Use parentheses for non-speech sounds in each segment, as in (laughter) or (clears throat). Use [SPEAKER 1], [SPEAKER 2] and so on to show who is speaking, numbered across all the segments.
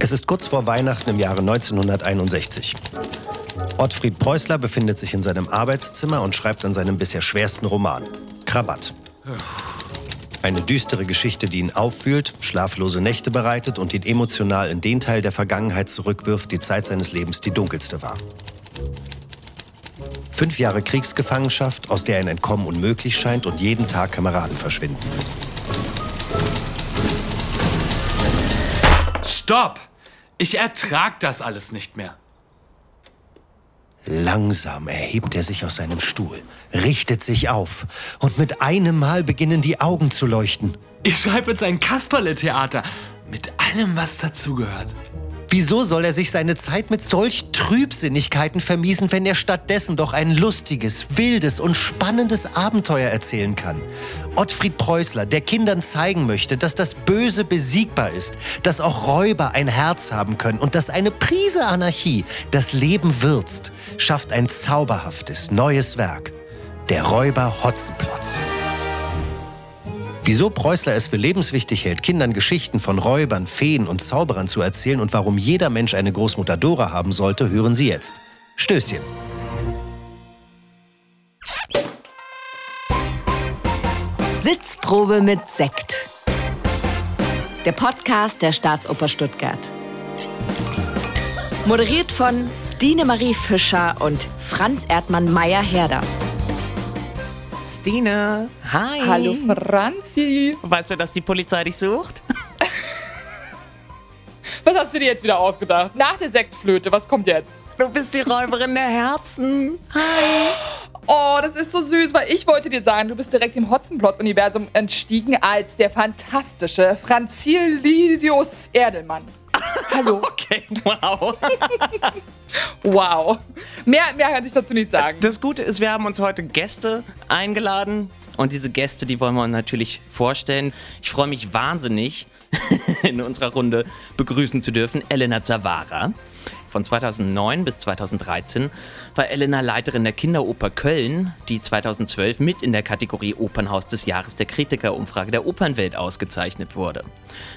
[SPEAKER 1] Es ist kurz vor Weihnachten im Jahre 1961. Ottfried Preußler befindet sich in seinem Arbeitszimmer und schreibt an seinem bisher schwersten Roman, Krabat. Eine düstere Geschichte, die ihn auffühlt, schlaflose Nächte bereitet und ihn emotional in den Teil der Vergangenheit zurückwirft, die Zeit seines Lebens die dunkelste war. Fünf Jahre Kriegsgefangenschaft, aus der ein Entkommen unmöglich scheint und jeden Tag Kameraden verschwinden.
[SPEAKER 2] Stopp! Ich ertrag das alles nicht mehr.
[SPEAKER 1] Langsam erhebt er sich aus seinem Stuhl, richtet sich auf und mit einem Mal beginnen die Augen zu leuchten.
[SPEAKER 2] Ich schreibe jetzt ein Kasperle-Theater mit allem, was dazugehört.
[SPEAKER 1] Wieso soll er sich seine Zeit mit solch Trübsinnigkeiten vermiesen, wenn er stattdessen doch ein lustiges, wildes und spannendes Abenteuer erzählen kann? Ottfried Preußler, der Kindern zeigen möchte, dass das Böse besiegbar ist, dass auch Räuber ein Herz haben können und dass eine Prise Anarchie das Leben würzt, schafft ein zauberhaftes neues Werk. Der Räuber Hotzenplotz. Wieso Preußler es für lebenswichtig hält, Kindern Geschichten von Räubern, Feen und Zauberern zu erzählen und warum jeder Mensch eine Großmutter Dora haben sollte, hören Sie jetzt. Stößchen.
[SPEAKER 3] Sitzprobe mit Sekt. Der Podcast der Staatsoper Stuttgart. Moderiert von Stine Marie Fischer und Franz Erdmann Meyer-Herder.
[SPEAKER 4] Stine, hi.
[SPEAKER 5] Hallo Franzi.
[SPEAKER 4] Weißt du, dass die Polizei dich sucht? (laughs)
[SPEAKER 5] Was hast du dir jetzt wieder ausgedacht? Nach der Sektflöte, was kommt jetzt?
[SPEAKER 4] Du bist die Räuberin der Herzen. Hi. (gasps)
[SPEAKER 5] Oh, das ist so süß, weil ich wollte dir sagen, du bist direkt im Hotzenplotz-Universum entstiegen als der fantastische Franzilius Erdelmann. Hallo. (laughs)
[SPEAKER 4] Okay, wow. (laughs)
[SPEAKER 5] wow. Mehr, mehr kann ich dazu nicht sagen.
[SPEAKER 4] Das Gute ist, wir haben uns heute Gäste eingeladen. Und diese Gäste, die wollen wir uns natürlich vorstellen. Ich freue mich wahnsinnig, (laughs) in unserer Runde begrüßen zu dürfen Elena Zavara. Von 2009 bis 2013 war Elena Leiterin der Kinderoper Köln, die 2012 mit in der Kategorie Opernhaus des Jahres der Kritikerumfrage der Opernwelt ausgezeichnet wurde.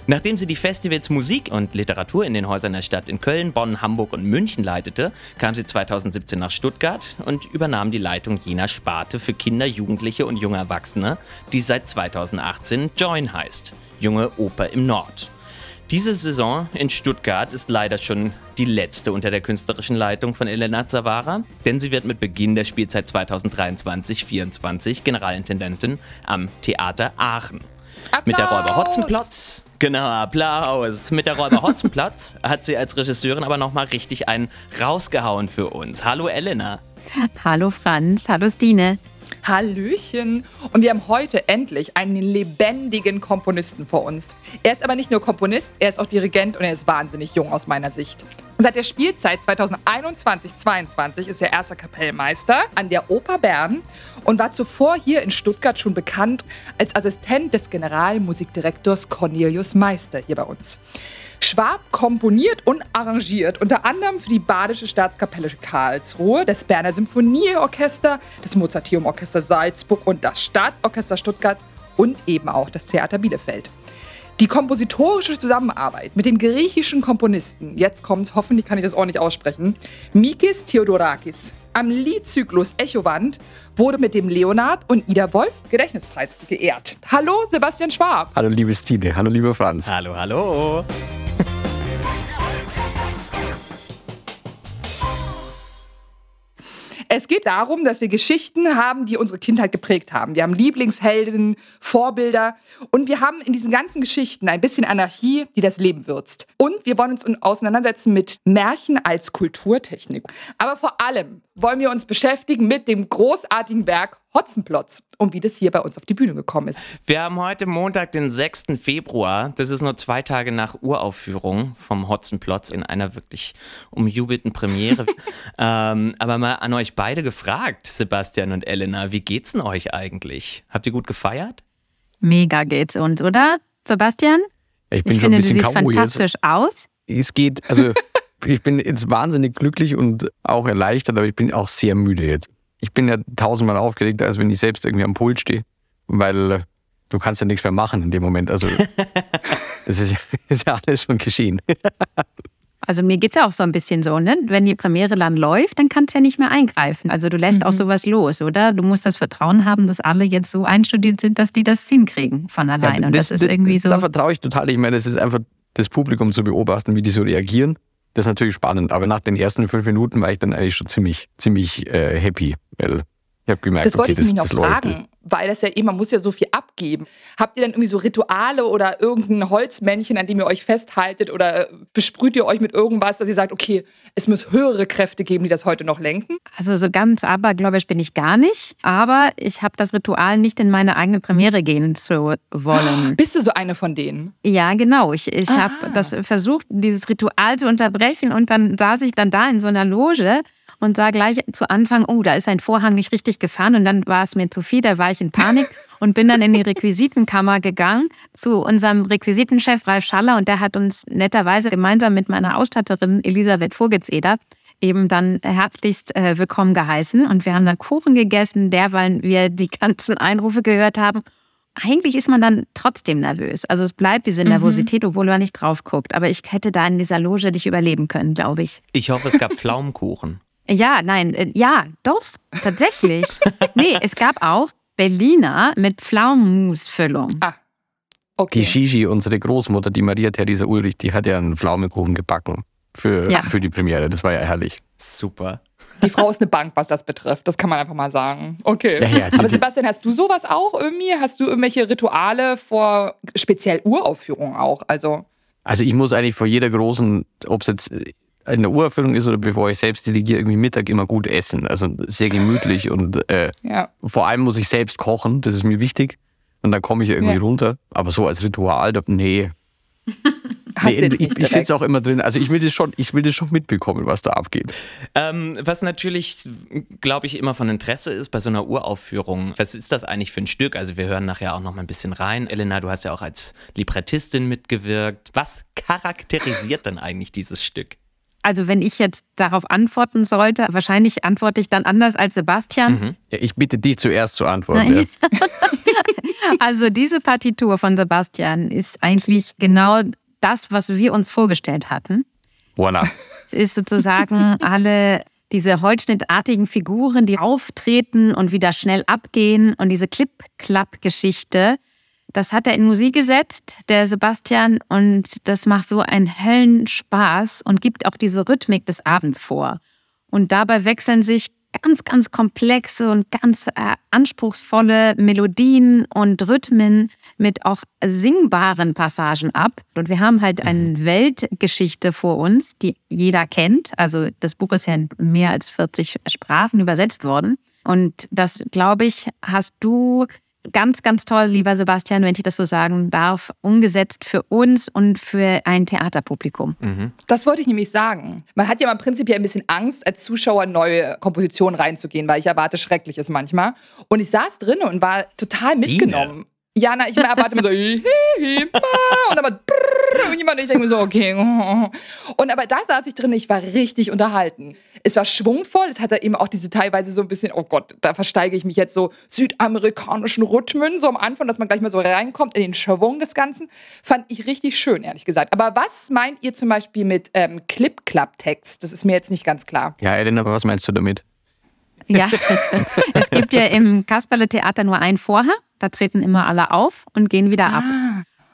[SPEAKER 4] Nachdem sie die Festivals Musik und Literatur in den Häusern der Stadt in Köln, Bonn, Hamburg und München leitete, kam sie 2017 nach Stuttgart und übernahm die Leitung jener Sparte für Kinder, Jugendliche und junge Erwachsene, die seit 2018 Join heißt. Junge Oper im Nord. Diese Saison in Stuttgart ist leider schon die letzte unter der künstlerischen Leitung von Elena Zavara, denn sie wird mit Beginn der Spielzeit 2023-24 Generalintendentin am Theater Aachen.
[SPEAKER 5] Applaus.
[SPEAKER 4] Mit der Räuber Hotzenplotz, genau, Applaus. Mit der Räuber (laughs) Hotzenplotz hat sie als Regisseurin aber nochmal richtig einen rausgehauen für uns. Hallo Elena.
[SPEAKER 6] Hallo Franz, hallo Stine.
[SPEAKER 5] Hallöchen. Und wir haben heute endlich einen lebendigen Komponisten vor uns. Er ist aber nicht nur Komponist, er ist auch Dirigent und er ist wahnsinnig jung aus meiner Sicht. Seit der Spielzeit 2021-22 ist er erster Kapellmeister an der Oper Bern und war zuvor hier in Stuttgart schon bekannt als Assistent des Generalmusikdirektors Cornelius Meister hier bei uns. Schwab komponiert und arrangiert unter anderem für die Badische Staatskapelle Karlsruhe, das Berner Symphonieorchester, das Mozarteum-Orchester Salzburg und das Staatsorchester Stuttgart und eben auch das Theater Bielefeld. Die kompositorische Zusammenarbeit mit dem griechischen Komponisten, jetzt kommt's, hoffentlich kann ich das ordentlich aussprechen, Mikis Theodorakis am Liedzyklus Echowand wurde mit dem Leonard und Ida Wolf Gedächtnispreis geehrt. Hallo Sebastian Schwab.
[SPEAKER 7] Hallo liebe Stine, hallo lieber Franz.
[SPEAKER 4] Hallo, hallo.
[SPEAKER 5] Es geht darum, dass wir Geschichten haben, die unsere Kindheit geprägt haben. Wir haben Lieblingsheldinnen, Vorbilder und wir haben in diesen ganzen Geschichten ein bisschen Anarchie, die das Leben würzt. Und wir wollen uns auseinandersetzen mit Märchen als Kulturtechnik. Aber vor allem wollen wir uns beschäftigen mit dem großartigen Werk Hotzenplotz und wie das hier bei uns auf die Bühne gekommen ist.
[SPEAKER 4] Wir haben heute Montag, den 6. Februar. Das ist nur zwei Tage nach Uraufführung vom Hotzenplotz in einer wirklich umjubelten Premiere. (laughs) ähm, aber mal an euch beide gefragt, Sebastian und Elena, wie geht's denn euch eigentlich? Habt ihr gut gefeiert?
[SPEAKER 6] Mega geht's uns, oder? Sebastian?
[SPEAKER 7] Ich bin
[SPEAKER 6] ich
[SPEAKER 7] schon
[SPEAKER 6] finde,
[SPEAKER 7] ein bisschen
[SPEAKER 6] du siehst fantastisch aus.
[SPEAKER 7] Es geht, also (laughs) ich bin jetzt wahnsinnig glücklich und auch erleichtert, aber ich bin auch sehr müde jetzt. Ich bin ja tausendmal aufgeregter, als wenn ich selbst irgendwie am Pult stehe, weil du kannst ja nichts mehr machen in dem Moment. Also (laughs) das ist ja, (laughs) ist ja alles schon geschehen. (laughs)
[SPEAKER 6] Also mir geht's ja auch so ein bisschen so, ne? Wenn die Premiere dann läuft, dann kannst du ja nicht mehr eingreifen. Also du lässt auch sowas los, oder? Du musst das Vertrauen haben, dass alle jetzt so einstudiert sind, dass die das hinkriegen von alleine. Und das, ist irgendwie so.
[SPEAKER 7] Da vertraue ich total. Ich meine, es ist einfach das Publikum zu beobachten, wie die so reagieren. Das ist natürlich spannend. Aber nach den ersten fünf Minuten war ich dann eigentlich schon ziemlich, ziemlich äh, happy, weil ich habe gemerkt,
[SPEAKER 5] Das
[SPEAKER 7] okay,
[SPEAKER 5] ich
[SPEAKER 7] das, das läuft.
[SPEAKER 5] fragen, weil das ja eh, man muss ja so viel abgeben. Habt ihr dann irgendwie so Rituale oder irgendein Holzmännchen, an dem ihr euch festhaltet oder besprüht ihr euch mit irgendwas, dass ihr sagt, okay, es muss höhere Kräfte geben, die das heute noch lenken?
[SPEAKER 6] Also so ganz abergläubisch bin ich gar nicht, aber ich habe das Ritual nicht in meine eigene Premiere gehen zu wollen. (gasps)
[SPEAKER 5] Bist du so eine von denen?
[SPEAKER 6] Ja, genau. Ich, ich habe
[SPEAKER 5] Ah.
[SPEAKER 6] das versucht, dieses Ritual zu unterbrechen und dann saß ich dann da in so einer Loge und sah gleich zu Anfang, oh, da ist ein Vorhang nicht richtig gefahren und dann war es mir zu viel, da war ich in Panik (laughs) und bin dann in die Requisitenkammer gegangen zu unserem Requisitenchef Ralf Schaller und der hat uns netterweise gemeinsam mit meiner Ausstatterin Elisabeth Vogelseder eben dann herzlichst äh, willkommen geheißen und wir haben dann Kuchen gegessen, derweil wir die ganzen Einrufe gehört haben. Eigentlich ist man dann trotzdem nervös. Also es bleibt diese Nervosität, obwohl man nicht drauf guckt. Aber ich hätte da in dieser Loge nicht überleben können, glaube ich.
[SPEAKER 4] Ich hoffe, es gab (laughs) Pflaumenkuchen.
[SPEAKER 6] Ja, nein, äh, ja, doch, tatsächlich. (laughs) nee, es gab auch Berliner mit Pflaumenmusfüllung.
[SPEAKER 5] Okay.
[SPEAKER 7] Die Shishi, unsere Großmutter, die Maria Theresa Ulrich, die hat ja einen Pflaumenkuchen gebacken für,
[SPEAKER 6] Ja.
[SPEAKER 7] für die Premiere. Das war ja herrlich.
[SPEAKER 4] Super.
[SPEAKER 5] Die Frau ist eine Bank, was das betrifft. Das kann man einfach mal sagen. Okay.
[SPEAKER 7] Ja, ja, die-
[SPEAKER 5] Aber Sebastian, hast du sowas auch irgendwie? Hast du irgendwelche Rituale vor speziell Uraufführungen auch? Also,
[SPEAKER 7] Also ich muss eigentlich vor jeder großen, ob es jetzt in der Uraufführung ist oder bevor ich selbst dirigiere, irgendwie Mittag immer gut essen. Also sehr gemütlich und äh,
[SPEAKER 5] ja.
[SPEAKER 7] vor allem muss ich selbst kochen, das ist mir wichtig. Und dann komme ich irgendwie
[SPEAKER 5] Ja.
[SPEAKER 7] runter. Aber so als Ritual, da, nee. (laughs)
[SPEAKER 5] Hast
[SPEAKER 7] nee ich ich sitze auch immer drin. Also ich will das schon, ich will das schon mitbekommen, was da abgeht.
[SPEAKER 4] Ähm, was natürlich, glaube ich, immer von Interesse ist bei so einer Uraufführung. Was ist das eigentlich für ein Stück? Also wir hören nachher auch noch mal ein bisschen rein. Elena, du hast ja auch als Librettistin mitgewirkt. Was charakterisiert denn eigentlich dieses Stück?
[SPEAKER 6] Also wenn ich jetzt darauf antworten sollte, wahrscheinlich antworte ich dann anders als Sebastian.
[SPEAKER 7] Ja, ich bitte dich zuerst zu antworten. Ja. (laughs)
[SPEAKER 6] Also diese Partitur von Sebastian ist eigentlich genau das, was wir uns vorgestellt hatten.
[SPEAKER 7] Voilà.
[SPEAKER 6] Es ist sozusagen (laughs) alle diese holzschnittartigen Figuren, die auftreten und wieder schnell abgehen und diese Clip-Clap-Geschichte. Das hat er in Musik gesetzt, der Sebastian, und das macht so einen Höllenspaß und gibt auch diese Rhythmik des Abends vor. Und dabei wechseln sich ganz, ganz komplexe und ganz äh, anspruchsvolle Melodien und Rhythmen mit auch singbaren Passagen ab. Und wir haben halt eine Weltgeschichte vor uns, die jeder kennt. Also das Buch ist ja in mehr als 40 Sprachen übersetzt worden. Und das, glaube ich, hast du ganz, ganz toll, lieber Sebastian, wenn ich das so sagen darf, umgesetzt für uns und für ein Theaterpublikum.
[SPEAKER 5] Das wollte ich nämlich sagen. Man hat ja mal prinzipiell ein bisschen Angst, als Zuschauer neue Kompositionen reinzugehen, weil ich erwarte Schreckliches manchmal. Und ich saß drin und war total mitgenommen. Ja, na, ich erwarte mir so, (laughs) hi, hi, ma, und dann mal brrr, irgendjemand, und ich denke mir so, okay. (laughs) Und aber da saß ich drin, ich war richtig unterhalten. Es war schwungvoll, es hatte eben auch diese teilweise so ein bisschen, oh Gott, da versteige ich mich jetzt so südamerikanischen Rhythmen, so am Anfang, dass man gleich mal so reinkommt in den Schwung des Ganzen. Fand ich richtig schön, ehrlich gesagt. Aber was meint ihr zum Beispiel mit ähm, Clip-Clap-Text? Das ist mir jetzt nicht ganz klar.
[SPEAKER 7] Ja, Elena, aber was meinst du damit?
[SPEAKER 6] Ja, (laughs) es gibt ja im Kasperle-Theater nur einen Vorhang. Da treten immer alle auf und gehen wieder ab.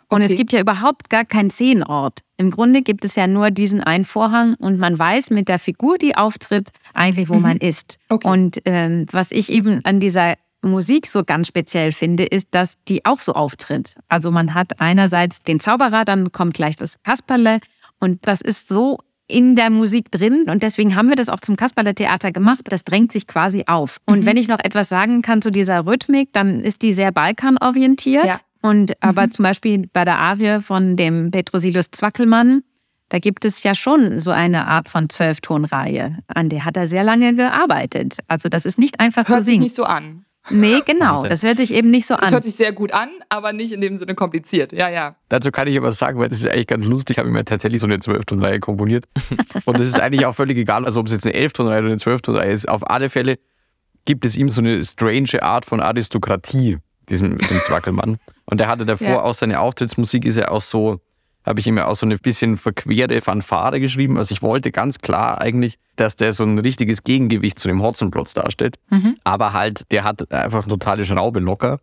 [SPEAKER 6] Und es
[SPEAKER 5] okay.
[SPEAKER 6] gibt ja überhaupt gar keinen Szenenort. Im Grunde gibt es ja nur diesen einen Vorhang und man weiß mit der Figur, die auftritt, eigentlich, wo man ist.
[SPEAKER 5] Mhm. Okay.
[SPEAKER 6] Und ähm, was ich eben an dieser Musik so ganz speziell finde, ist, dass die auch so auftritt. Also man hat einerseits den Zauberer, dann kommt gleich das Kasperle und das ist so in der Musik drin und deswegen haben wir das auch zum Kasperle-Theater gemacht. Das drängt sich quasi auf. Und wenn ich noch etwas sagen kann zu dieser Rhythmik, dann ist die sehr balkanorientiert.
[SPEAKER 5] Ja.
[SPEAKER 6] Und aber zum Beispiel bei der Arie von dem Petrosilus Zwackelmann, da gibt es ja schon so eine Art von Zwölftonreihe. An der hat er sehr lange gearbeitet. Also das ist nicht einfach
[SPEAKER 5] Hört
[SPEAKER 6] zu
[SPEAKER 5] sich
[SPEAKER 6] singen.
[SPEAKER 5] nicht so an.
[SPEAKER 6] Nee, genau.
[SPEAKER 4] Wahnsinn.
[SPEAKER 6] Das hört sich eben nicht so an.
[SPEAKER 5] hört sich sehr gut an, aber nicht in dem Sinne kompliziert. Ja, ja.
[SPEAKER 7] Dazu kann ich aber sagen, weil das ist eigentlich ganz lustig, habe ich mir tatsächlich so eine 12-Ton-Reihe komponiert. (laughs) Und es ist eigentlich auch völlig egal, also ob es jetzt eine 11-Ton-Reihe oder eine 12-Ton-Reihe ist. Auf alle Fälle gibt es ihm so eine strange Art von Aristokratie, diesem dem Zwackelmann. Und der hatte davor
[SPEAKER 5] Ja.
[SPEAKER 7] auch seine Auftrittsmusik, ist ja auch so, habe ich ihm ja auch so eine bisschen verquere Fanfare geschrieben. Also ich wollte ganz klar eigentlich, dass der so ein richtiges Gegengewicht zu dem Hotzenplotz darstellt. Aber halt, der hat einfach totale Schraube locker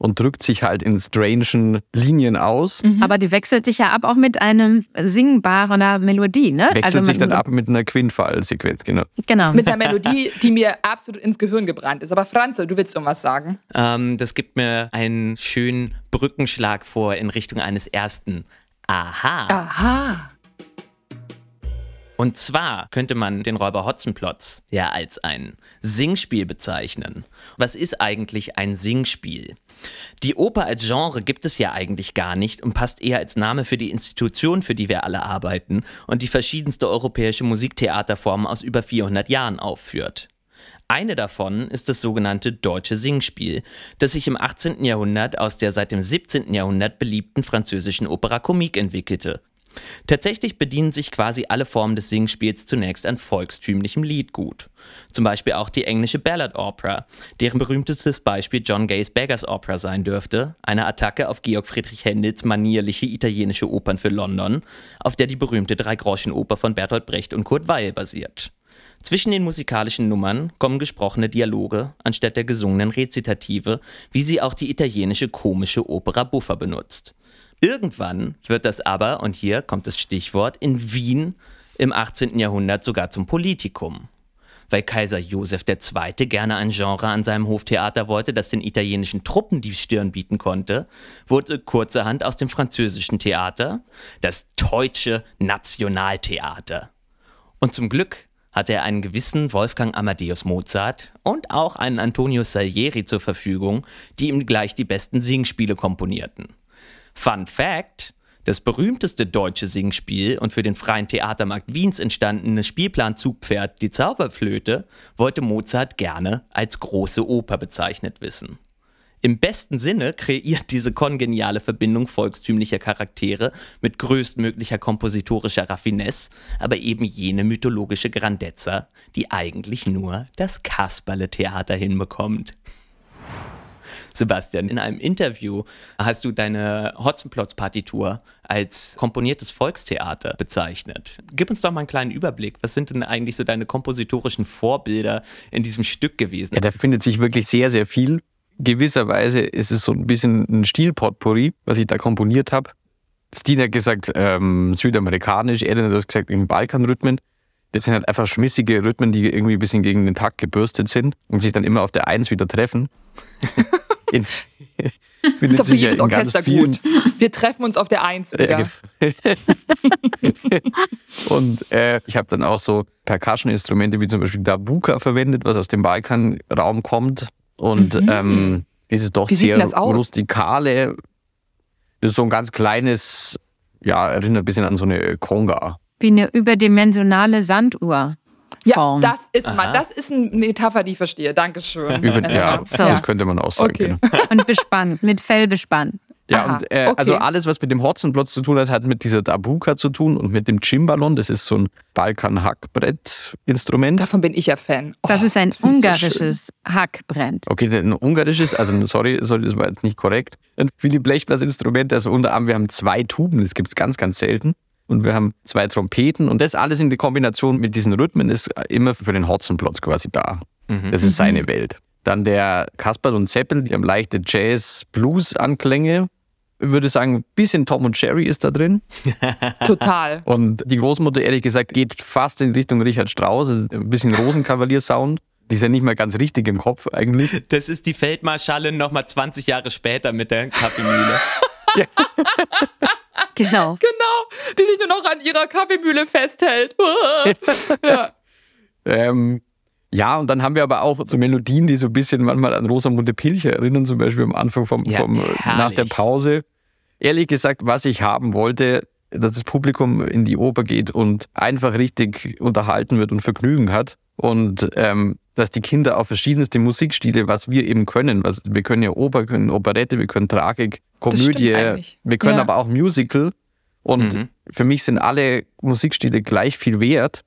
[SPEAKER 7] und drückt sich halt in strangen Linien aus,
[SPEAKER 6] Aber die wechselt sich ja ab auch mit einem singbaren Melodie, ne?
[SPEAKER 7] wechselt sich
[SPEAKER 6] mit-
[SPEAKER 7] dann ab mit einer Quintfall-Sequenz, genau.
[SPEAKER 6] Genau.
[SPEAKER 5] Mit einer Melodie, die mir absolut ins Gehirn gebrannt ist. Aber Franzl, du willst irgendwas sagen?
[SPEAKER 4] Ähm, das gibt mir einen schönen Brückenschlag vor in Richtung eines ersten Aha.
[SPEAKER 5] Aha.
[SPEAKER 4] Und zwar könnte man den Räuber Hotzenplotz ja als ein Singspiel bezeichnen. Was ist eigentlich ein Singspiel? Die Oper als Genre gibt es ja eigentlich gar nicht und passt eher als Name für die Institution, für die wir alle arbeiten und die verschiedenste europäische Musiktheaterformen aus über 400 Jahren aufführt. Eine davon ist das sogenannte Deutsche Singspiel, das sich im 18. Jahrhundert aus der seit dem 17. Jahrhundert beliebten französischen Opera Comique entwickelte. Tatsächlich bedienen sich quasi alle Formen des Singspiels zunächst an volkstümlichem Liedgut. Zum Beispiel auch die englische Ballad Opera, deren berühmtestes Beispiel John Gays Beggars Opera sein dürfte, eine Attacke auf Georg Friedrich Händels manierliche italienische Opern für London, auf der die berühmte Dreigroschenoper von Bertolt Brecht und Kurt Weill basiert. Zwischen den musikalischen Nummern kommen gesprochene Dialoge anstatt der gesungenen Rezitative, wie sie auch die italienische komische Opera Buffa benutzt. Irgendwann wird das aber, und hier kommt das Stichwort, in Wien im 18. Jahrhundert sogar zum Politikum. Weil Kaiser Josef II. gerne ein Genre an seinem Hoftheater wollte, das den italienischen Truppen die Stirn bieten konnte, wurde kurzerhand aus dem französischen Theater das deutsche Nationaltheater. Und zum Glück hatte er einen gewissen Wolfgang Amadeus Mozart und auch einen Antonio Salieri zur Verfügung, die ihm gleich die besten Singspiele komponierten. Fun Fact: Das berühmteste deutsche Singspiel und für den freien Theatermarkt Wiens entstandene Spielplan Zugpferd, die Zauberflöte, wollte Mozart gerne als große Oper bezeichnet wissen. Im besten Sinne kreiert diese kongeniale Verbindung volkstümlicher Charaktere mit größtmöglicher kompositorischer Raffinesse, aber eben jene mythologische Grandezza, die eigentlich nur das Kasperle-Theater hinbekommt. Sebastian, in einem Interview hast du deine Hotzenplotz-Partitur als komponiertes Volkstheater bezeichnet. Gib uns doch mal einen kleinen Überblick. Was sind denn eigentlich so deine kompositorischen Vorbilder in diesem Stück gewesen?
[SPEAKER 7] Ja, da findet sich wirklich sehr, sehr viel. Gewisserweise ist es so ein bisschen ein Stilpotpourri, was ich da komponiert habe. Stina hat gesagt, ähm, südamerikanisch, Eden hat das gesagt, in Balkanrhythmen. Das sind halt einfach schmissige Rhythmen, die irgendwie ein bisschen gegen den Takt gebürstet sind und sich dann immer auf der Eins wieder treffen. (laughs) In, (laughs) findet
[SPEAKER 5] Ist doch für jedes Orchester
[SPEAKER 7] vielen-
[SPEAKER 5] gut. Wir treffen uns auf der Eins wieder.
[SPEAKER 7] Ja, (laughs) und äh, ich habe dann auch so Percussion-Instrumente wie zum Beispiel Dabuka verwendet, was aus dem Balkanraum kommt. Und ähm, dieses doch
[SPEAKER 5] Mhm. Wie sieht
[SPEAKER 7] sehr
[SPEAKER 5] das
[SPEAKER 7] rustikale, das ist so ein ganz kleines, ja, erinnert ein bisschen an so eine Conga.
[SPEAKER 6] Wie eine überdimensionale Sanduhr.
[SPEAKER 5] Ja,
[SPEAKER 6] Form.
[SPEAKER 5] das ist mal, das ist eine Metapher, die ich verstehe. Dankeschön.
[SPEAKER 7] Über, ja,
[SPEAKER 6] So.
[SPEAKER 7] das könnte man auch sagen.
[SPEAKER 5] Okay.
[SPEAKER 7] Genau. (laughs)
[SPEAKER 6] Und bespannt, mit Fell bespannt.
[SPEAKER 7] Ja,
[SPEAKER 5] Aha,
[SPEAKER 7] und äh,
[SPEAKER 5] okay.
[SPEAKER 7] also alles, was mit dem Hotzenplotz zu tun hat, hat mit dieser Dabuka zu tun und mit dem Cimbalon. Das ist so ein Balkan-Hackbrett-Instrument.
[SPEAKER 5] Davon bin ich ja Fan. Oh,
[SPEAKER 6] Das ist ein
[SPEAKER 5] ich so
[SPEAKER 6] ungarisches Hackbrett.
[SPEAKER 7] Okay, ein ungarisches, also sorry, sorry, das war jetzt nicht korrekt. Ein Philipp Blechblasinstrument, also unter anderem, wir haben zwei Tuben, das gibt es ganz, ganz selten. Und wir haben zwei Trompeten und das alles in der Kombination mit diesen Rhythmen ist immer für den Hotzenplotz quasi da. Das ist seine Welt. Dann der Kasperl und Seppel, die haben leichte Jazz-Blues-Anklänge. Ich würde sagen, ein bisschen Tom und Jerry ist da drin. (laughs)
[SPEAKER 5] Total.
[SPEAKER 7] Und die Großmutter, ehrlich gesagt, geht fast in Richtung Richard Strauss, ein bisschen Rosenkavalier-Sound. Die ist ja nicht mal ganz richtig im Kopf eigentlich.
[SPEAKER 4] Das ist die Feldmarschallin nochmal 20 Jahre später mit der Kaffeemühle. (laughs) (laughs) (laughs)
[SPEAKER 6] Genau.
[SPEAKER 5] Genau. Die sich nur noch an ihrer Kaffeemühle festhält. (laughs) ja.
[SPEAKER 7] Ähm, ja, und dann haben wir aber auch so Melodien, die so ein bisschen manchmal an Rosamunde Pilcher erinnern, zum Beispiel am Anfang vom,
[SPEAKER 4] Ja,
[SPEAKER 7] vom nach der Pause. Ehrlich gesagt, was ich haben wollte, dass das Publikum in die Oper geht und einfach richtig unterhalten wird und Vergnügen hat. Und ähm, dass die Kinder auf verschiedenste Musikstile, was wir eben können, was, wir können ja Oper, können Operette, wir können Tragik, Komödie, wir können
[SPEAKER 5] Ja.
[SPEAKER 7] aber auch Musical. Und
[SPEAKER 4] Mhm.
[SPEAKER 7] für mich sind alle Musikstile gleich viel wert.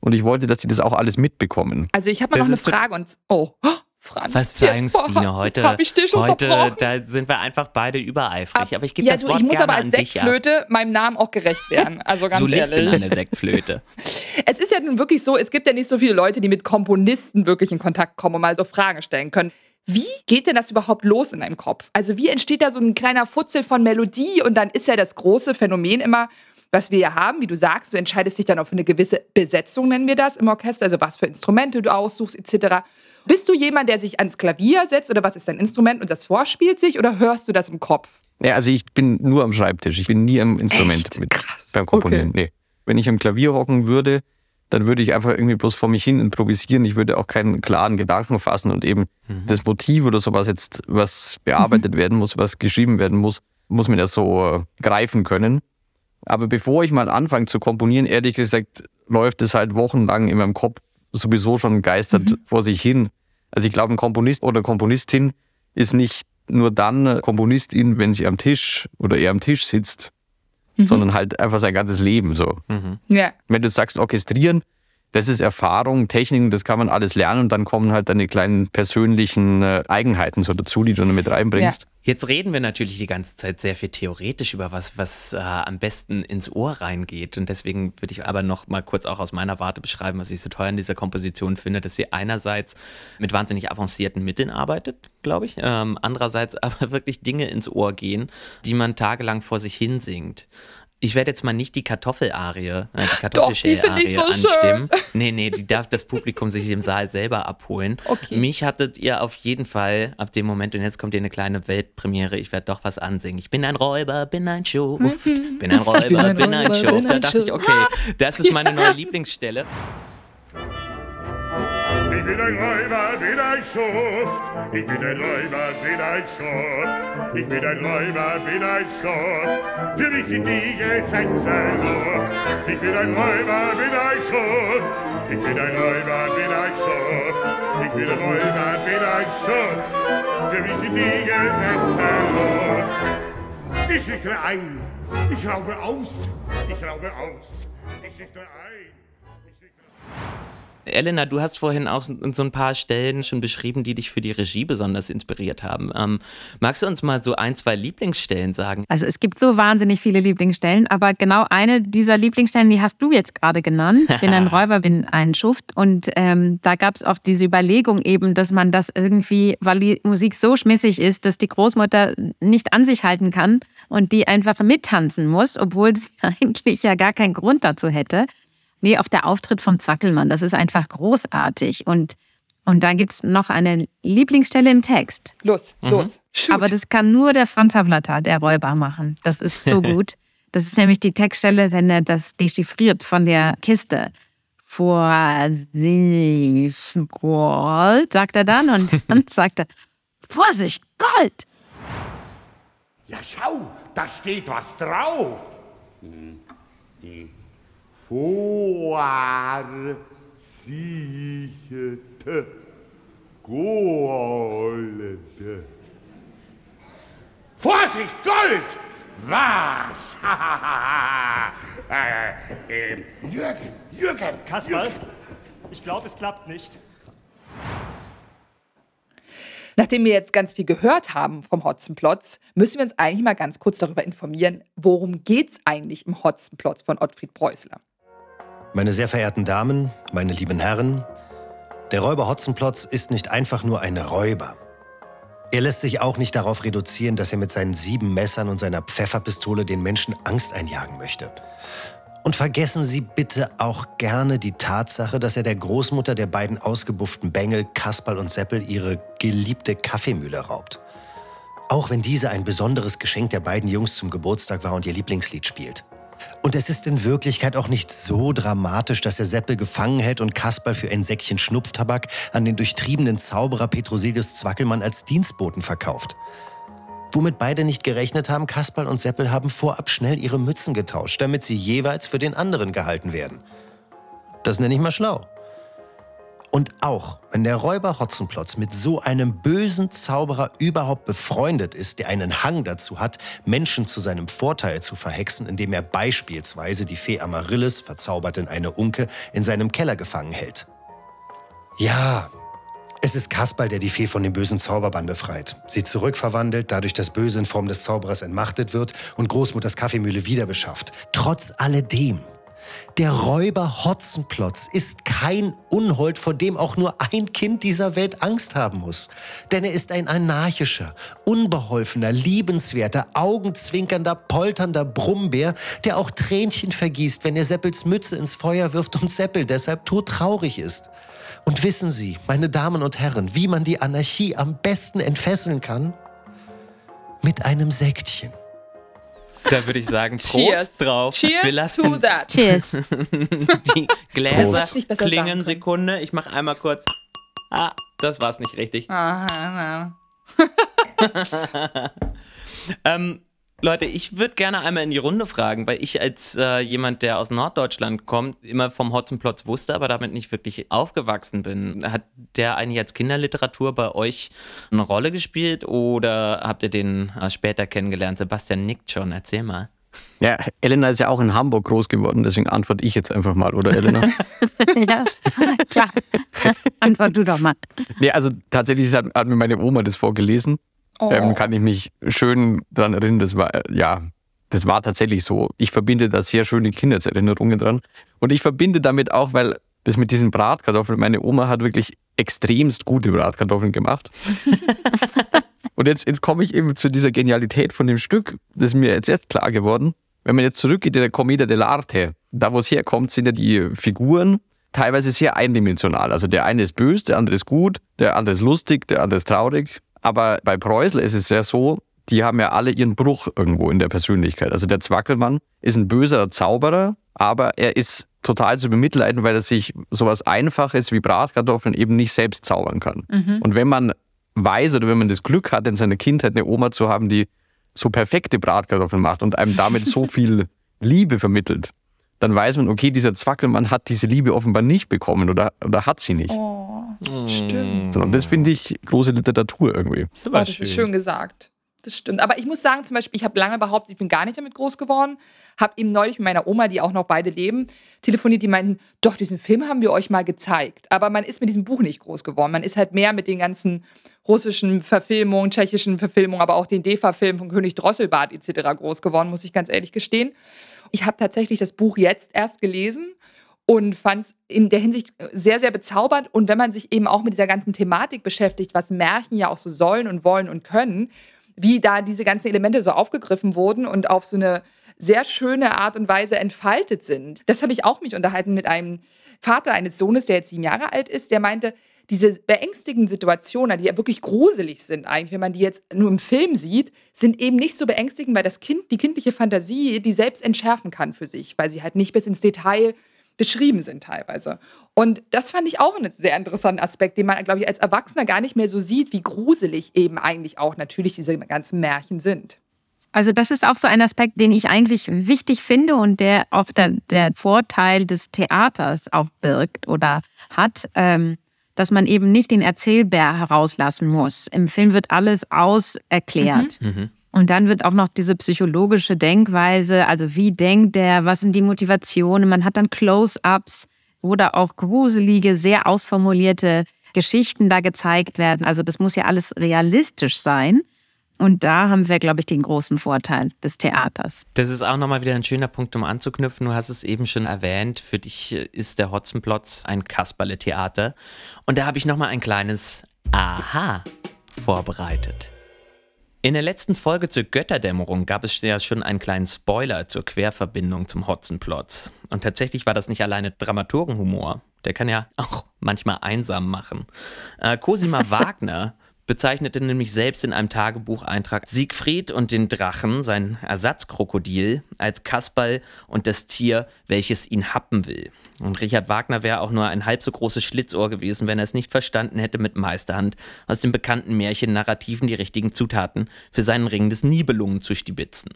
[SPEAKER 7] Und ich wollte, dass die das auch alles mitbekommen.
[SPEAKER 5] Also ich habe mal
[SPEAKER 4] Das
[SPEAKER 5] noch eine Frage und oh, (gasps) Franz,
[SPEAKER 4] Verzeihungsbiene, heute, (laughs)
[SPEAKER 5] hab ich dich
[SPEAKER 4] heute da sind wir einfach beide übereifrig. Aber ich gebe
[SPEAKER 5] ja,
[SPEAKER 4] das
[SPEAKER 5] du,
[SPEAKER 4] Wort
[SPEAKER 5] ich muss
[SPEAKER 4] gerne
[SPEAKER 5] aber als
[SPEAKER 4] ab.
[SPEAKER 5] Sektflöte meinem Namen auch gerecht werden. (laughs) Also ganz
[SPEAKER 4] Solistin
[SPEAKER 5] ehrlich.
[SPEAKER 4] der Sektflöte. (laughs)
[SPEAKER 5] Es ist ja nun wirklich so, es gibt ja nicht so viele Leute, die mit Komponisten wirklich in Kontakt kommen und mal so Fragen stellen können. Wie geht denn das überhaupt los in deinem Kopf? Also wie entsteht da so ein kleiner Futzel von Melodie und dann ist ja das große Phänomen immer, was wir ja haben, wie du sagst, du entscheidest dich dann für eine gewisse Besetzung, nennen wir das im Orchester, also was für Instrumente du aussuchst etc. Bist du jemand, der sich ans Klavier setzt oder was ist dein Instrument und das vorspielt sich oder hörst du das im Kopf?
[SPEAKER 7] Ja, also ich bin nur am Schreibtisch. Ich bin nie am Instrument
[SPEAKER 5] Echt?
[SPEAKER 7] mit
[SPEAKER 5] Krass.
[SPEAKER 7] beim Komponieren. Nee. Wenn ich am Klavier hocken würde, dann würde ich einfach irgendwie bloß vor mich hin improvisieren. Ich würde auch keinen klaren Gedanken fassen und eben das Motiv oder sowas jetzt, was bearbeitet werden muss, was geschrieben werden muss, muss man ja so äh, greifen können. Aber bevor ich mal anfange zu komponieren, ehrlich gesagt, läuft es halt wochenlang in meinem Kopf sowieso schon geistert vor sich hin. Also ich glaube, ein Komponist oder Komponistin ist nicht nur dann Komponistin, wenn sie am Tisch oder eher am Tisch sitzt, sondern halt einfach sein ganzes Leben so.
[SPEAKER 5] Ja.
[SPEAKER 7] Wenn du sagst, orchestrieren, das ist Erfahrung, Techniken, das kann man alles lernen und dann kommen halt deine kleinen persönlichen äh, Eigenheiten so dazu, die du dann mit reinbringst.
[SPEAKER 4] Jetzt reden wir natürlich die ganze Zeit sehr viel theoretisch über was, was äh, am besten ins Ohr reingeht. Und deswegen würde ich aber noch mal kurz auch aus meiner Warte beschreiben, was ich so teuer in dieser Komposition finde, dass sie einerseits mit wahnsinnig avancierten Mitteln arbeitet, glaube ich. Ähm, andererseits (laughs) aber wirklich Dinge ins Ohr gehen, die man tagelang vor sich hin singt. Ich werde jetzt mal nicht die Kartoffelarie, äh, die Kartoffelschäl-Arie
[SPEAKER 5] so
[SPEAKER 4] anstimmen. Nee, nee, die darf das Publikum sich im Saal selber abholen.
[SPEAKER 5] Okay.
[SPEAKER 4] Mich hattet ihr auf jeden Fall ab dem Moment, und jetzt kommt hier eine kleine Weltpremiere, ich werde doch was ansingen. Ich bin ein Räuber, bin ein Schuft, bin ein Räuber, bin ein,
[SPEAKER 5] bin ein Räuber,
[SPEAKER 4] Schuft.
[SPEAKER 5] bin
[SPEAKER 4] Da
[SPEAKER 5] ein
[SPEAKER 4] dachte ich, okay, (laughs) das ist meine neue Lieblingsstelle.
[SPEAKER 8] Ich bin ein Räuber, bin ein Schuft. Ich bin ein Räuber, bin ein Schuft. Ich bin ein Räuber, bin ein Schuft. Für mich sind die Gesetze so. Ich bin ein Räuber, bin ein Schuft. Ich bin ein Räuber, bin ein Schuft. Ich bin ein Räuber, bin ein Schuft. Für mich sind die Gesetze los. Ich schicke ein. Ich raube aus. Ich raube aus. Ich schicke ein. Ich schicke
[SPEAKER 4] Elena, du hast vorhin auch so ein paar Stellen schon beschrieben, die dich für die Regie besonders inspiriert haben. Ähm, magst du uns mal so ein, zwei Lieblingsstellen sagen?
[SPEAKER 6] Also es gibt so wahnsinnig viele Lieblingsstellen, aber genau eine dieser Lieblingsstellen, die hast du jetzt gerade genannt. Ich bin ein (laughs) Räuber, bin ein Schuft. Und ähm, da gab es auch diese Überlegung eben, dass man das irgendwie, weil die Musik so schmissig ist, dass die Großmutter nicht an sich halten kann und die einfach mittanzen muss, obwohl sie (laughs) eigentlich ja gar keinen Grund dazu hätte. Nee, auch der Auftritt vom Zwackelmann, das ist einfach großartig. Und, und da gibt es noch eine Lieblingsstelle im Text.
[SPEAKER 5] Los, los. Shoot.
[SPEAKER 6] Aber das kann nur der Franz Havlatter, der Räuber, machen. Das ist so (laughs) gut. Das ist nämlich die Textstelle, wenn er das dechiffriert von der Kiste. Vorsicht, Gold, sagt er dann. Und dann (laughs) sagt er, Vorsicht, Gold.
[SPEAKER 8] Ja, schau, da steht was drauf. Hm, Die vorsicherte Gold. Vorsicht, Gold! Was? (laughs) äh, ähm, Jürgen, Jürgen,
[SPEAKER 9] Kasperl, ich glaube, es klappt nicht.
[SPEAKER 5] Nachdem wir jetzt ganz viel gehört haben vom Hotzenplotz, müssen wir uns eigentlich mal ganz kurz darüber informieren, worum geht's eigentlich im Hotzenplotz von Ottfried Preußler.
[SPEAKER 1] Meine sehr verehrten Damen, meine lieben Herren, der Räuber Hotzenplotz ist nicht einfach nur ein Räuber. Er lässt sich auch nicht darauf reduzieren, dass er mit seinen sieben Messern und seiner Pfefferpistole den Menschen Angst einjagen möchte. Und vergessen Sie bitte auch gerne die Tatsache, dass er der Großmutter der beiden ausgebufften Bengel, Kasperl und Seppel, ihre geliebte Kaffeemühle raubt. Auch wenn diese ein besonderes Geschenk der beiden Jungs zum Geburtstag war und ihr Lieblingslied spielt. Und es ist in Wirklichkeit auch nicht so dramatisch, dass er Seppel gefangen hält und Kasperl für ein Säckchen Schnupftabak an den durchtriebenen Zauberer Petrosilius Zwackelmann als Dienstboten verkauft. Womit beide nicht gerechnet haben, Kasperl und Seppel haben vorab schnell ihre Mützen getauscht, damit sie jeweils für den anderen gehalten werden. Das nenne ich mal schlau. Und auch wenn der Räuber Hotzenplotz mit so einem bösen Zauberer überhaupt befreundet ist, der einen Hang dazu hat, Menschen zu seinem Vorteil zu verhexen, indem er beispielsweise die Fee Amaryllis, verzaubert in eine Unke, in seinem Keller gefangen hält. Ja, Es ist Kasperl, der die Fee von dem bösen Zauberbann befreit. Sie zurückverwandelt, dadurch das Böse in Form des Zauberers entmachtet wird und Großmutters Kaffeemühle wieder beschafft. Trotz alledem der Räuber Hotzenplotz ist kein Unhold, vor dem auch nur ein Kind dieser Welt Angst haben muss. Denn er ist ein anarchischer, unbeholfener, liebenswerter, augenzwinkernder, polternder Brummbär, der auch Tränchen vergießt, wenn er Seppels Mütze ins Feuer wirft und Seppel deshalb todtraurig ist. Und wissen Sie, meine Damen und Herren, wie man die Anarchie am besten entfesseln kann? Mit einem Säckchen.
[SPEAKER 4] Da würde ich sagen, Prost
[SPEAKER 5] Cheers.
[SPEAKER 4] drauf.
[SPEAKER 5] Cheers
[SPEAKER 4] Wir lassen
[SPEAKER 5] to that.
[SPEAKER 6] Cheers. (laughs)
[SPEAKER 4] die Gläser
[SPEAKER 5] Prost.
[SPEAKER 4] Klingen. Sekunde, ich mache einmal kurz. Ah, das war's nicht richtig.
[SPEAKER 5] Aha. (laughs)
[SPEAKER 4] Ähm, Leute, ich würde gerne einmal in die Runde fragen, weil ich als äh, jemand, der aus Norddeutschland kommt, immer vom Hotzenplotz wusste, aber damit nicht wirklich aufgewachsen bin. Hat der eigentlich als Kinderliteratur bei euch eine Rolle gespielt oder habt ihr den äh, später kennengelernt? Sebastian nickt schon, erzähl mal.
[SPEAKER 7] Ja, Elena ist ja auch in Hamburg groß geworden, deswegen antworte ich jetzt einfach mal, oder Elena? (laughs)
[SPEAKER 6] ja, klar. Antwort du doch mal.
[SPEAKER 7] nee, also tatsächlich hat, hat mir meine Oma das vorgelesen.
[SPEAKER 5] Oh.
[SPEAKER 7] Ähm, kann ich mich schön daran erinnern, das war, äh, ja, das war tatsächlich so. Ich verbinde da sehr schöne Kindheitserinnerungen dran. Und ich verbinde damit auch, weil das mit diesen Bratkartoffeln, meine Oma hat wirklich extremst gute Bratkartoffeln gemacht. (laughs) Und jetzt, jetzt komme ich eben zu dieser Genialität von dem Stück. Das ist mir jetzt erst klar geworden. Wenn man jetzt zurückgeht in der Commedia dell'arte, da wo es herkommt, sind ja die Figuren teilweise sehr eindimensional. Also der eine ist böse, der andere ist gut, der andere ist lustig, der andere ist traurig. Aber bei Preußel ist es ja so, die haben ja alle ihren Bruch irgendwo in der Persönlichkeit. Also der Zwackelmann ist ein böser Zauberer, aber er ist total zu bemitleiden, weil er sich sowas Einfaches wie Bratkartoffeln eben nicht selbst zaubern kann. Und wenn man weiß oder wenn man das Glück hat, in seiner Kindheit eine Oma zu haben, die so perfekte Bratkartoffeln macht und einem damit so (laughs) viel Liebe vermittelt, dann weiß man, okay, dieser Zwackelmann hat diese Liebe offenbar nicht bekommen oder, oder hat sie nicht.
[SPEAKER 5] Oh, stimmt.
[SPEAKER 7] Und das finde ich große Literatur irgendwie.
[SPEAKER 4] Das
[SPEAKER 5] Oh, das ist schön gesagt. Das stimmt. Aber ich muss sagen, zum Beispiel, ich habe lange behauptet, ich bin gar nicht damit groß geworden. Habe eben neulich mit meiner Oma, die auch noch beide leben, telefoniert. Die meinten, doch, diesen Film haben wir euch mal gezeigt. Aber man ist mit diesem Buch nicht groß geworden. Man ist halt mehr mit den ganzen russischen Verfilmungen, tschechischen Verfilmungen, aber auch den DEFA-Film von König Drosselbart etc. groß geworden, muss ich ganz ehrlich gestehen. Ich habe tatsächlich das Buch jetzt erst gelesen und fand es in der Hinsicht sehr, sehr bezaubernd. Und wenn man sich eben auch mit dieser ganzen Thematik beschäftigt, was Märchen ja auch so sollen und wollen und können, wie da diese ganzen Elemente so aufgegriffen wurden und auf so eine sehr schöne Art und Weise entfaltet sind. Das habe ich auch mich unterhalten mit einem Vater eines Sohnes, der jetzt sieben Jahre alt ist, der meinte, diese beängstigenden Situationen, die ja wirklich gruselig sind eigentlich, wenn man die jetzt nur im Film sieht, sind eben nicht so beängstigend, weil das Kind, die kindliche Fantasie, die selbst entschärfen kann für sich, weil sie halt nicht bis ins Detail beschrieben sind teilweise. Und das fand ich auch einen sehr interessanten Aspekt, den man, glaube ich, als Erwachsener gar nicht mehr so sieht, wie gruselig eben eigentlich auch natürlich diese ganzen Märchen sind.
[SPEAKER 6] Also das ist auch so ein Aspekt, den ich eigentlich wichtig finde und der auch der, der Vorteil des Theaters auch birgt oder hat, ähm, dass man eben nicht den Erzählbär herauslassen muss. Im Film wird alles auserklärt. Und dann wird auch noch diese psychologische Denkweise, also wie denkt der, was sind die Motivationen, man hat dann Close-ups oder auch gruselige, sehr ausformulierte Geschichten da gezeigt werden. Also das muss ja alles realistisch sein. Und da haben wir, glaube ich, den großen Vorteil des Theaters.
[SPEAKER 4] Das ist auch nochmal wieder ein schöner Punkt, um anzuknüpfen. Du hast es eben schon erwähnt. Für dich ist der Hotzenplotz ein Kasperle-Theater. Und da habe ich nochmal ein kleines Aha vorbereitet. In der letzten Folge zur Götterdämmerung gab es ja schon einen kleinen Spoiler zur Querverbindung zum Hotzenplotz. Und tatsächlich war das nicht alleine Dramaturgenhumor. Der kann ja auch manchmal einsam machen. Äh, Cosima (laughs) Wagner bezeichnete nämlich selbst in einem Tagebucheintrag Siegfried und den Drachen, sein Ersatzkrokodil, als Kasperl und das Tier, welches ihn happen will. Und Richard Wagner wäre auch nur ein halb so großes Schlitzohr gewesen, wenn er es nicht verstanden hätte, mit Meisterhand aus den bekannten Märchennarrativen die richtigen Zutaten für seinen Ring des Nibelungen zu stibitzen.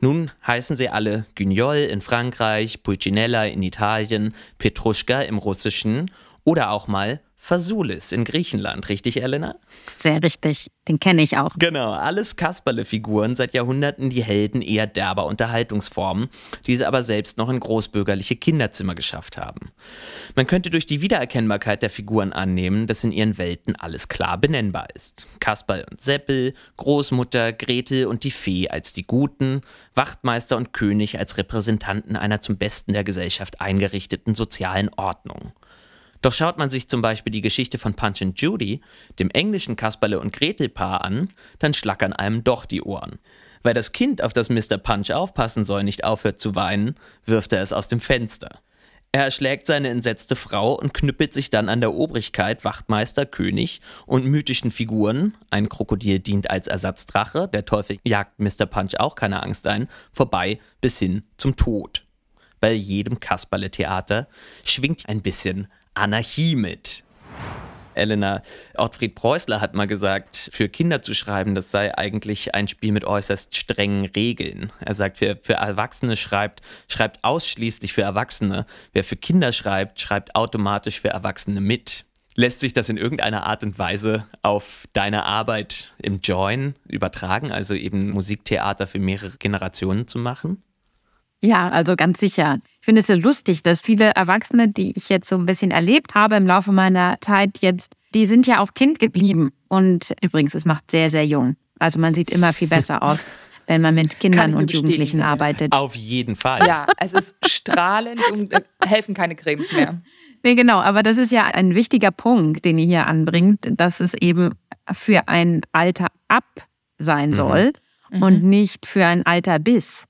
[SPEAKER 4] Nun heißen sie alle Guignol in Frankreich, Pulcinella in Italien, Petruschka im Russischen oder auch mal Fasoulis in Griechenland, richtig, Elena?
[SPEAKER 6] Sehr richtig. Den kenne ich auch.
[SPEAKER 4] Genau, alles Kasperle-Figuren seit Jahrhunderten die Helden eher derber Unterhaltungsformen, die sie aber selbst noch in großbürgerliche Kinderzimmer geschafft haben. Man könnte durch die Wiedererkennbarkeit der Figuren annehmen, dass in ihren Welten alles klar benennbar ist. Kasperl und Seppel, Großmutter, Gretel und die Fee als die Guten, Wachtmeister und König als Repräsentanten einer zum Besten der Gesellschaft eingerichteten sozialen Ordnung. Doch schaut man sich zum Beispiel die Geschichte von Punch and Judy, dem englischen Kasperle- und Gretel-Paar an, dann schlackern einem doch die Ohren. Weil das Kind, auf das Mr. Punch aufpassen soll, nicht aufhört zu weinen, wirft er es aus dem Fenster. Er erschlägt seine entsetzte Frau und knüppelt sich dann an der Obrigkeit, Wachtmeister, König und mythischen Figuren, ein Krokodil dient als Ersatzdrache, der Teufel jagt Mr. Punch auch keine Angst ein, vorbei bis hin zum Tod. Bei jedem Kasperle-Theater schwingt ein bisschen Anarchie mit. Elena Ottfried Preußler hat mal gesagt, für Kinder zu schreiben, das sei eigentlich ein Spiel mit äußerst strengen Regeln. Er sagt, wer für Erwachsene schreibt, schreibt ausschließlich für Erwachsene. Wer für Kinder schreibt, schreibt automatisch für Erwachsene mit. Lässt sich das in irgendeiner Art und Weise auf deine Arbeit im Join übertragen, also eben Musiktheater für mehrere Generationen zu machen?
[SPEAKER 6] Ja, also ganz sicher. Ich finde es sehr lustig, dass viele Erwachsene, die ich jetzt so ein bisschen erlebt habe im Laufe meiner Zeit jetzt, die sind ja auch Kind geblieben. Und übrigens, es macht sehr, sehr jung. Also man sieht immer viel besser aus, (laughs) wenn man mit Kindern und Jugendlichen arbeitet.
[SPEAKER 4] Auf jeden Fall.
[SPEAKER 5] Ja, es ist strahlend und äh, helfen keine Cremes mehr. (laughs)
[SPEAKER 6] Nee, genau, aber das ist ja ein wichtiger Punkt, den ihr hier anbringt, dass es eben für ein Alter ab sein soll
[SPEAKER 5] Mhm.
[SPEAKER 6] und nicht für ein Alter bis.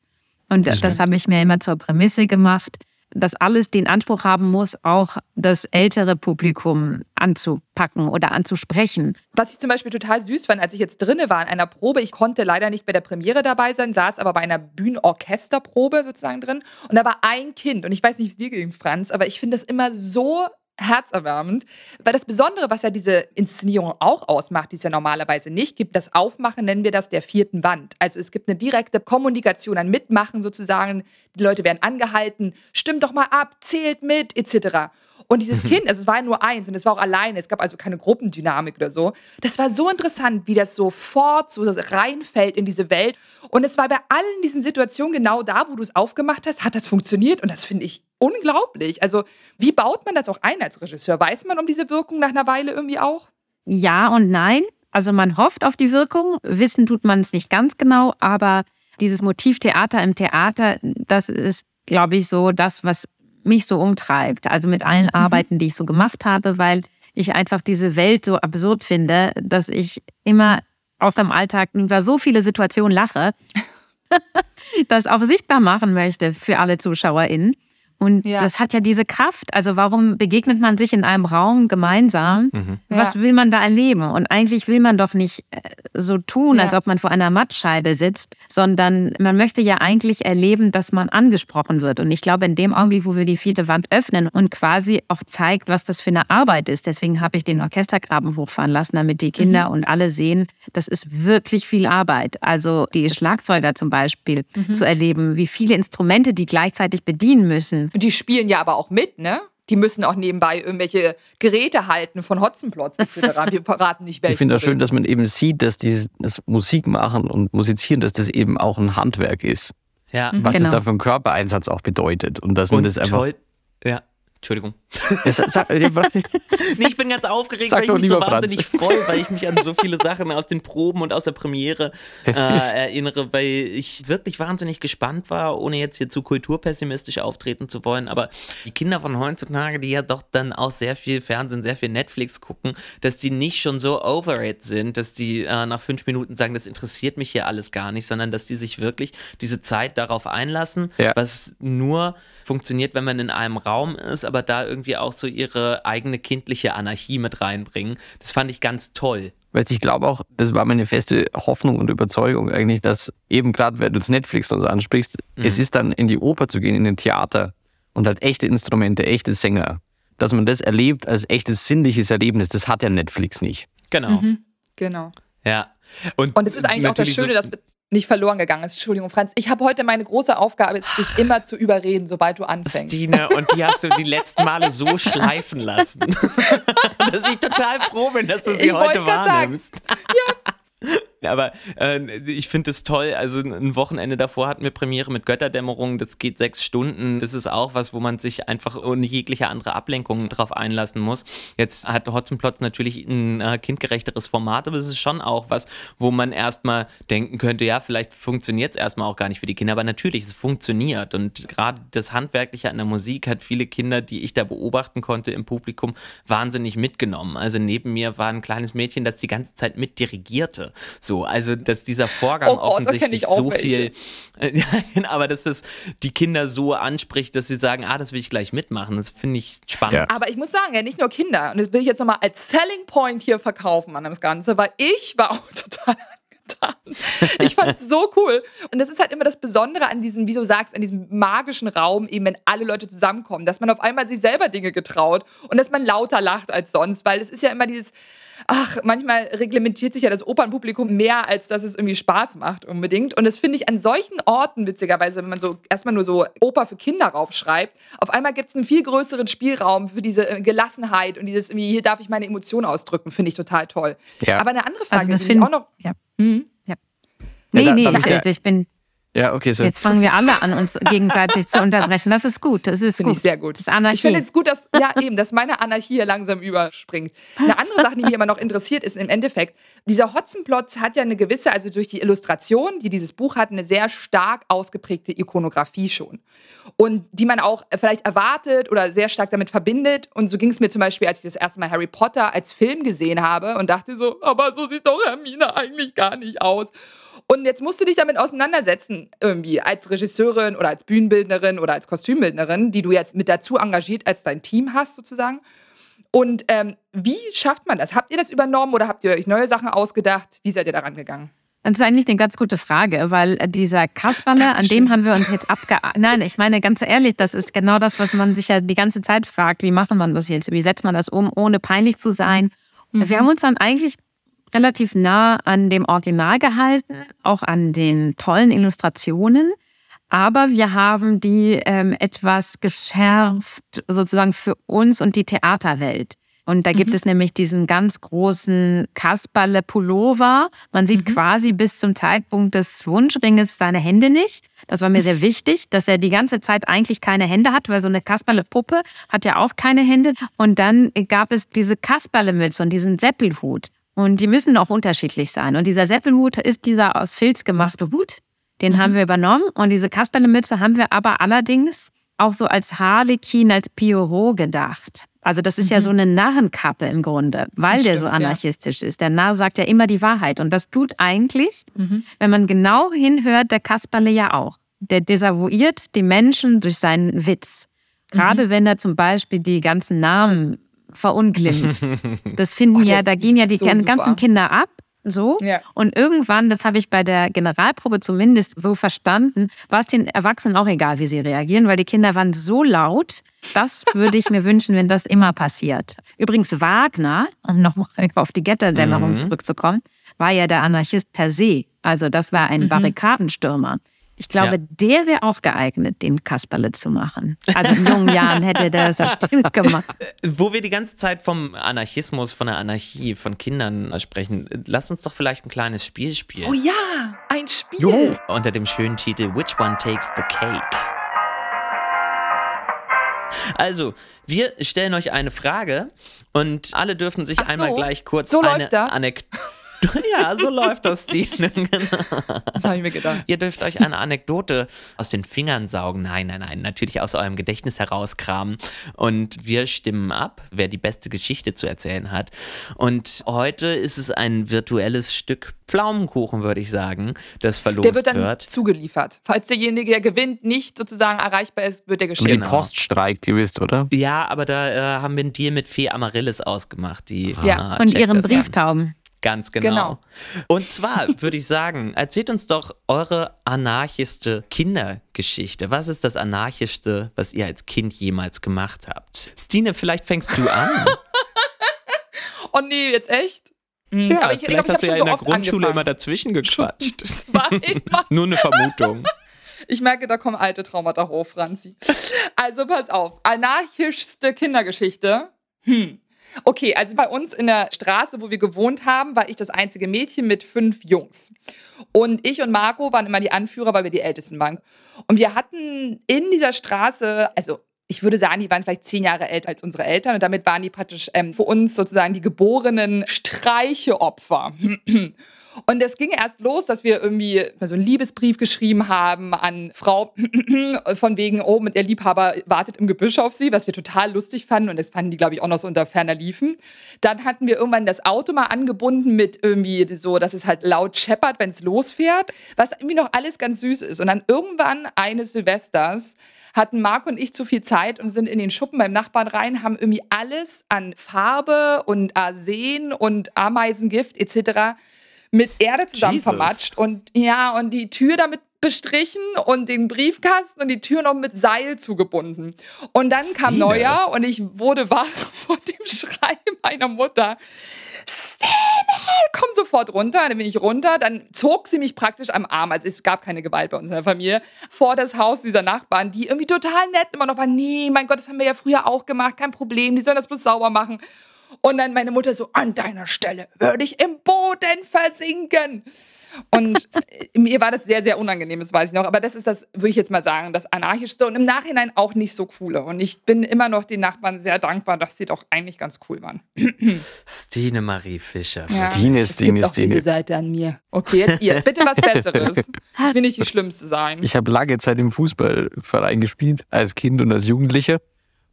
[SPEAKER 6] Und das, das habe ich mir immer zur Prämisse gemacht, dass alles den Anspruch haben muss, auch das ältere Publikum anzupacken oder anzusprechen.
[SPEAKER 5] Was ich zum Beispiel total süß fand, als ich jetzt drinne war in einer Probe, ich konnte leider nicht bei der Premiere dabei sein, saß aber bei einer Bühnenorchesterprobe sozusagen drin und da war ein Kind und ich weiß nicht, wie es dir ging, Franz, aber ich finde das immer so herzerwärmend, weil das Besondere, was ja diese Inszenierung auch ausmacht, die es ja normalerweise nicht gibt, das Aufmachen nennen wir das der vierten Wand. Also es gibt eine direkte Kommunikation, ein Mitmachen sozusagen. Die Leute werden angehalten, stimmt doch mal ab, zählt mit, etc. Und dieses Kind, also es war ja nur eins und es war auch alleine, es gab also keine Gruppendynamik oder so. Das war so interessant, wie das sofort so reinfällt in diese Welt. Und es war bei allen diesen Situationen genau da, wo du es aufgemacht hast, hat das funktioniert und das finde ich unglaublich. Also wie baut man das auch ein als Regisseur? Weiß man um diese Wirkung nach einer Weile irgendwie auch?
[SPEAKER 6] Ja und nein. Also man hofft auf die Wirkung, wissen tut man es nicht ganz genau, aber dieses Motiv Theater im Theater, das ist, glaube ich, so das, was mich so umtreibt. Also mit allen Arbeiten, die ich so gemacht habe, weil ich einfach diese Welt so absurd finde, dass ich immer auch im Alltag über so viele Situationen lache, (laughs) das auch sichtbar machen möchte für alle ZuschauerInnen. Und
[SPEAKER 5] Ja.
[SPEAKER 6] das hat ja diese Kraft. Also warum begegnet man sich in einem Raum gemeinsam? Was
[SPEAKER 5] Ja.
[SPEAKER 6] will man da erleben? Und eigentlich will man doch nicht äh, so tun,
[SPEAKER 5] Ja.
[SPEAKER 6] als ob man vor einer Mattscheibe sitzt, sondern man möchte ja eigentlich erleben, dass man angesprochen wird. Und ich glaube, in dem Augenblick, wo wir die vierte Wand öffnen und quasi auch zeigt, was das für eine Arbeit ist, deswegen habe ich den Orchestergraben hochfahren lassen, damit die Kinder und alle sehen, das ist wirklich viel Arbeit. Also die Schlagzeuger zum Beispiel zu erleben, wie viele Instrumente die gleichzeitig bedienen müssen.
[SPEAKER 5] Und die spielen ja aber auch mit, ne? Die müssen auch nebenbei irgendwelche Geräte halten von Hotzenplotz etc. Wir verraten nicht welche.
[SPEAKER 7] Ich finde das schön, dass man eben sieht, dass dieses das Musikmachen und Musizieren, dass das eben auch ein Handwerk ist.
[SPEAKER 4] Ja.
[SPEAKER 7] Was
[SPEAKER 6] Genau.
[SPEAKER 7] das da für einen Körpereinsatz auch bedeutet. Und dass man
[SPEAKER 4] Und
[SPEAKER 7] das einfach.
[SPEAKER 4] toll. Ja. Entschuldigung.
[SPEAKER 7] Ja, sag, sag, (laughs)
[SPEAKER 4] Nee, ich bin ganz aufgeregt,
[SPEAKER 7] Sag
[SPEAKER 4] weil ich mich so wahnsinnig freue, weil ich mich an so viele Sachen aus den Proben und aus der Premiere äh, erinnere, weil ich wirklich wahnsinnig gespannt war, ohne jetzt hier zu kulturpessimistisch auftreten zu wollen. Aber die Kinder von heutzutage, die ja doch dann auch sehr viel Fernsehen, sehr viel Netflix gucken, dass die nicht schon so over it sind, dass die äh, nach fünf Minuten sagen, das interessiert mich hier alles gar nicht, sondern dass die sich wirklich diese Zeit darauf einlassen,
[SPEAKER 7] Ja.
[SPEAKER 4] was nur funktioniert, wenn man in einem Raum ist, aber da irgendwie auch so ihre eigene kindliche Anarchie mit reinbringen. Das fand ich ganz toll.
[SPEAKER 7] Weil ich glaube auch, das war meine feste Hoffnung und Überzeugung eigentlich, dass eben gerade, wenn du jetzt Netflix so ansprichst, es ist dann in die Oper zu gehen, in den Theater und halt echte Instrumente, echte Sänger. Dass man das erlebt als echtes sinnliches Erlebnis, das hat ja Netflix nicht.
[SPEAKER 4] Genau.
[SPEAKER 5] Genau.
[SPEAKER 4] Ja. Und,
[SPEAKER 5] Und es ist eigentlich auch das Schöne,
[SPEAKER 4] so,
[SPEAKER 5] dass wir nicht verloren gegangen ist. Entschuldigung, Franz. Ich habe heute meine große Aufgabe, ist dich immer zu überreden, sobald du anfängst.
[SPEAKER 4] Stine, und die hast du die letzten Male so schleifen lassen. (laughs) dass ich total froh bin, dass du sie
[SPEAKER 5] Ich
[SPEAKER 4] heute
[SPEAKER 5] grad sagen.
[SPEAKER 4] wahrnimmst. Aber äh, ich finde es toll. Also ein Wochenende davor hatten wir Premiere mit Götterdämmerung. Das geht sechs Stunden. Das ist auch was, wo man sich einfach ohne jegliche andere Ablenkung drauf einlassen muss. Jetzt hat Hotzenplotz natürlich ein äh, kindgerechteres Format, aber es ist schon auch was, wo man erstmal denken könnte, ja, vielleicht funktioniert es erstmal auch gar nicht für die Kinder. Aber natürlich, es funktioniert. Und gerade das Handwerkliche an der Musik hat viele Kinder, die ich da beobachten konnte im Publikum, wahnsinnig mitgenommen. Also neben mir war ein kleines Mädchen, das die ganze Zeit mitdirigierte. So, also dass dieser Vorgang
[SPEAKER 5] Oh Gott,
[SPEAKER 4] offensichtlich
[SPEAKER 5] auch
[SPEAKER 4] so
[SPEAKER 5] welche.
[SPEAKER 4] viel, (laughs) ja, aber dass das die Kinder so anspricht, dass sie sagen, ah, das will ich gleich mitmachen. Das finde ich spannend.
[SPEAKER 7] Ja.
[SPEAKER 5] Aber ich muss sagen, ja, nicht nur Kinder. Und das will ich jetzt nochmal als Selling Point hier verkaufen an das Ganze, weil ich war auch (laughs) total angetan. Ich fand es (laughs) so cool. Und das ist halt immer das Besondere an diesem, wie du sagst, an diesem magischen Raum, eben wenn alle Leute zusammenkommen, dass man auf einmal sich selber Dinge getraut und dass man lauter lacht als sonst, weil es ist ja immer dieses, ach, manchmal reglementiert sich ja das Opernpublikum mehr, als dass es irgendwie Spaß macht unbedingt. Und das finde ich an solchen Orten, witzigerweise, wenn man so erstmal nur so Oper für Kinder raufschreibt, auf einmal gibt es einen viel größeren Spielraum für diese äh, Gelassenheit und dieses irgendwie, hier darf ich meine Emotionen ausdrücken, finde ich total toll.
[SPEAKER 7] Ja.
[SPEAKER 5] Aber eine andere Frage,
[SPEAKER 6] Also das
[SPEAKER 5] die
[SPEAKER 6] find-
[SPEAKER 5] mich auch noch.
[SPEAKER 6] ja.
[SPEAKER 5] Hm?
[SPEAKER 6] Nee,
[SPEAKER 7] da-
[SPEAKER 6] nee,
[SPEAKER 7] darf ich
[SPEAKER 6] also
[SPEAKER 7] da-
[SPEAKER 6] ich bin,
[SPEAKER 7] Ja, okay, so.
[SPEAKER 6] jetzt fangen wir alle an, uns (laughs) gegenseitig zu unterbrechen. Das ist gut, das ist
[SPEAKER 5] Finde
[SPEAKER 6] gut.
[SPEAKER 5] ich sehr gut.
[SPEAKER 6] Das ist Anarchie.
[SPEAKER 5] Ich finde es gut, dass, ja, eben, dass meine Anarchie hier langsam überspringt. Eine andere Sache, die mich immer noch interessiert, ist im Endeffekt, dieser Hotzenplotz hat ja eine gewisse, also durch die Illustration, die dieses Buch hat, eine sehr stark ausgeprägte Ikonografie schon. Und die man auch vielleicht erwartet oder sehr stark damit verbindet. Und so ging es mir zum Beispiel, als ich das erste Mal Harry Potter als Film gesehen habe und dachte so, aber so sieht doch Hermine eigentlich gar nicht aus. Und jetzt musst du dich damit auseinandersetzen, irgendwie als Regisseurin oder als Bühnenbildnerin oder als Kostümbildnerin, die du jetzt mit dazu engagiert als dein Team hast, sozusagen. Und ähm, wie schafft man das? Habt ihr das übernommen oder habt ihr euch neue Sachen ausgedacht? Wie seid ihr daran gegangen?
[SPEAKER 6] Das ist eigentlich eine ganz gute Frage, weil äh, dieser Kasperle, an dem haben wir uns jetzt abge... Nein, ich meine ganz ehrlich, das ist genau das, was man sich ja die ganze Zeit fragt. Wie macht man das jetzt? Wie setzt man das um, ohne peinlich zu sein? Wir haben uns dann eigentlich relativ nah an dem Original gehalten, auch an den tollen Illustrationen. Aber wir haben die ähm, etwas geschärft, sozusagen für uns und die Theaterwelt. Und da gibt es nämlich diesen ganz großen Kasperle-Pullover. Man sieht quasi bis zum Zeitpunkt des Wunschringes seine Hände nicht. Das war mir sehr wichtig, dass er die ganze Zeit eigentlich keine Hände hat, weil so eine Kasperle-Puppe hat ja auch keine Hände. Und dann gab es diese Kasperle-Mütze und diesen Seppelhut. Und die müssen auch unterschiedlich sein. Und dieser Seppelhut ist dieser aus Filz gemachte Hut. Den haben wir übernommen. Und diese Kasperle-Mütze haben wir aber allerdings auch so als Harlekin, als Pierrot gedacht. Also das ist ja so eine Narrenkappe im Grunde, weil
[SPEAKER 5] Das
[SPEAKER 6] der so
[SPEAKER 5] stimmt, ja.
[SPEAKER 6] anarchistisch ist. Der Narr sagt ja immer die Wahrheit. Und das tut eigentlich, wenn man genau hinhört, der Kasperle ja auch. Der desavouiert die Menschen durch seinen Witz. Gerade wenn er zum Beispiel die ganzen Namen verunglimpft. (laughs) Das finden
[SPEAKER 5] Oh, der
[SPEAKER 6] ja, da gehen ja die
[SPEAKER 5] so
[SPEAKER 6] gan- ganzen
[SPEAKER 5] super.
[SPEAKER 6] Kinder ab. So.
[SPEAKER 5] Ja.
[SPEAKER 6] Und irgendwann, das habe ich bei der Generalprobe zumindest so verstanden, war es den Erwachsenen auch egal, wie sie reagieren, weil die Kinder waren so laut. Das (laughs) würde ich mir wünschen, wenn das immer passiert. Übrigens, Wagner, um nochmal auf die Götterdämmerung zurückzukommen, war ja der Anarchist per se. Also das war ein Barrikadenstürmer. Ich glaube,
[SPEAKER 4] Ja.
[SPEAKER 6] der wäre auch geeignet, den Kasperle zu machen. Also in jungen Jahren hätte der das bestimmt (laughs) gemacht.
[SPEAKER 4] Wo wir die ganze Zeit vom Anarchismus, von der Anarchie, von Kindern sprechen, lass uns doch vielleicht ein kleines Spiel spielen.
[SPEAKER 5] Oh ja, ein Spiel.
[SPEAKER 4] Unter dem schönen Titel Which One Takes the Cake? Also, wir stellen euch eine Frage und alle dürfen sich
[SPEAKER 5] Ach
[SPEAKER 4] einmal
[SPEAKER 5] so,
[SPEAKER 4] gleich kurz
[SPEAKER 5] so
[SPEAKER 4] eine? Anekdote. (laughs) Ja, so läuft das, Stine. (laughs) Genau.
[SPEAKER 5] Das habe ich mir gedacht.
[SPEAKER 4] Ihr dürft euch eine Anekdote aus den Fingern saugen. Nein, nein, nein, natürlich aus eurem Gedächtnis herauskramen. Und wir stimmen ab, wer die beste Geschichte zu erzählen hat. Und heute ist es ein virtuelles Stück Pflaumenkuchen, würde ich sagen, das verlost
[SPEAKER 5] Der wird dann
[SPEAKER 4] wird.
[SPEAKER 5] zugeliefert. Falls derjenige, der gewinnt, nicht sozusagen erreichbar ist, wird der
[SPEAKER 7] Aber
[SPEAKER 5] geschickt.
[SPEAKER 7] die
[SPEAKER 4] Genau.
[SPEAKER 7] Post streikt, ihr wisst, oder?
[SPEAKER 4] Ja, aber da äh, haben wir einen Deal mit Fee Amaryllis ausgemacht. Die
[SPEAKER 5] Ja.
[SPEAKER 4] äh,
[SPEAKER 6] Und ihren
[SPEAKER 4] das an. Ganz genau.
[SPEAKER 5] Genau.
[SPEAKER 4] Und zwar (laughs) würde ich sagen, erzählt uns doch eure anarchischste Kindergeschichte. Was ist das anarchischste, was ihr als Kind jemals gemacht habt? Stine, vielleicht fängst du an. (laughs)
[SPEAKER 5] Oh nee, jetzt echt?
[SPEAKER 2] Ja,
[SPEAKER 5] Aber ich- ich
[SPEAKER 2] vielleicht
[SPEAKER 5] glaub,
[SPEAKER 2] hast du
[SPEAKER 5] ich
[SPEAKER 2] ja in der Grundschule
[SPEAKER 5] angefangen.
[SPEAKER 2] immer dazwischen gequatscht. (laughs) Nur eine Vermutung.
[SPEAKER 5] Ich merke, da kommen alte Traumata hoch, Franzi. Also pass auf. Anarchischste Kindergeschichte. Hm. Okay, also bei uns in der Straße, wo wir gewohnt haben, war ich das einzige Mädchen mit fünf Jungs. Und ich und Marco waren immer die Anführer, weil wir die Ältesten waren. Und wir hatten in dieser Straße, also ich würde sagen, die waren vielleicht zehn Jahre älter als unsere Eltern und damit waren die praktisch ähm, für uns sozusagen die geborenen Streicheopfer. (clears throat) Und es ging erst los, dass wir irgendwie so einen Liebesbrief geschrieben haben an Frau (clears throat) von wegen, oh, der Liebhaber wartet im Gebüsch auf sie, was wir total lustig fanden und das fanden die, glaube ich, auch noch so unter ferner Liefen. Dann hatten wir irgendwann das Auto mal angebunden mit irgendwie so, dass es halt laut scheppert, wenn es losfährt, was irgendwie noch alles ganz süß ist. Und dann irgendwann eines Silvesters hatten Marc und ich zu viel Zeit und sind in den Schuppen beim Nachbarn rein, haben irgendwie alles an Farbe und Arsen und Ameisengift etc mit Erde zusammen
[SPEAKER 2] Jesus.
[SPEAKER 5] vermatscht und ja, und die Tür damit bestrichen und den Briefkasten und die Tür noch mit Seil zugebunden. Und dann kam
[SPEAKER 2] Stine.
[SPEAKER 5] Neujahr und ich wurde wach (laughs) vor dem Schrei meiner Mutter. Stine, komm sofort runter. Dann bin ich runter. Dann zog sie mich praktisch am Arm. Also es gab keine Gewalt bei uns in der Familie. Vor das Haus dieser Nachbarn, die irgendwie total nett immer noch waren. Nee, mein Gott, das haben wir ja früher auch gemacht. Kein Problem. Die sollen das bloß sauber machen. Und dann meine Mutter so, an deiner Stelle würde ich im Boden versinken. Und äh, mir war das sehr, sehr unangenehm, das weiß ich noch. Aber das ist das, würde ich jetzt mal sagen, das Anarchischste und im Nachhinein auch nicht so coole. Und ich bin immer noch den Nachbarn sehr dankbar, dass sie doch eigentlich ganz cool waren.
[SPEAKER 4] Stine Marie Fischer.
[SPEAKER 5] Ja,
[SPEAKER 7] Stine,
[SPEAKER 5] es
[SPEAKER 7] Stine,
[SPEAKER 5] gibt auch
[SPEAKER 7] Stine.
[SPEAKER 5] diese Seite an mir. Okay, jetzt ihr. Bitte was Besseres. (laughs) Ich will nicht die Schlimmste sein.
[SPEAKER 7] Ich habe lange Zeit im Fußballverein gespielt, als Kind und als Jugendlicher.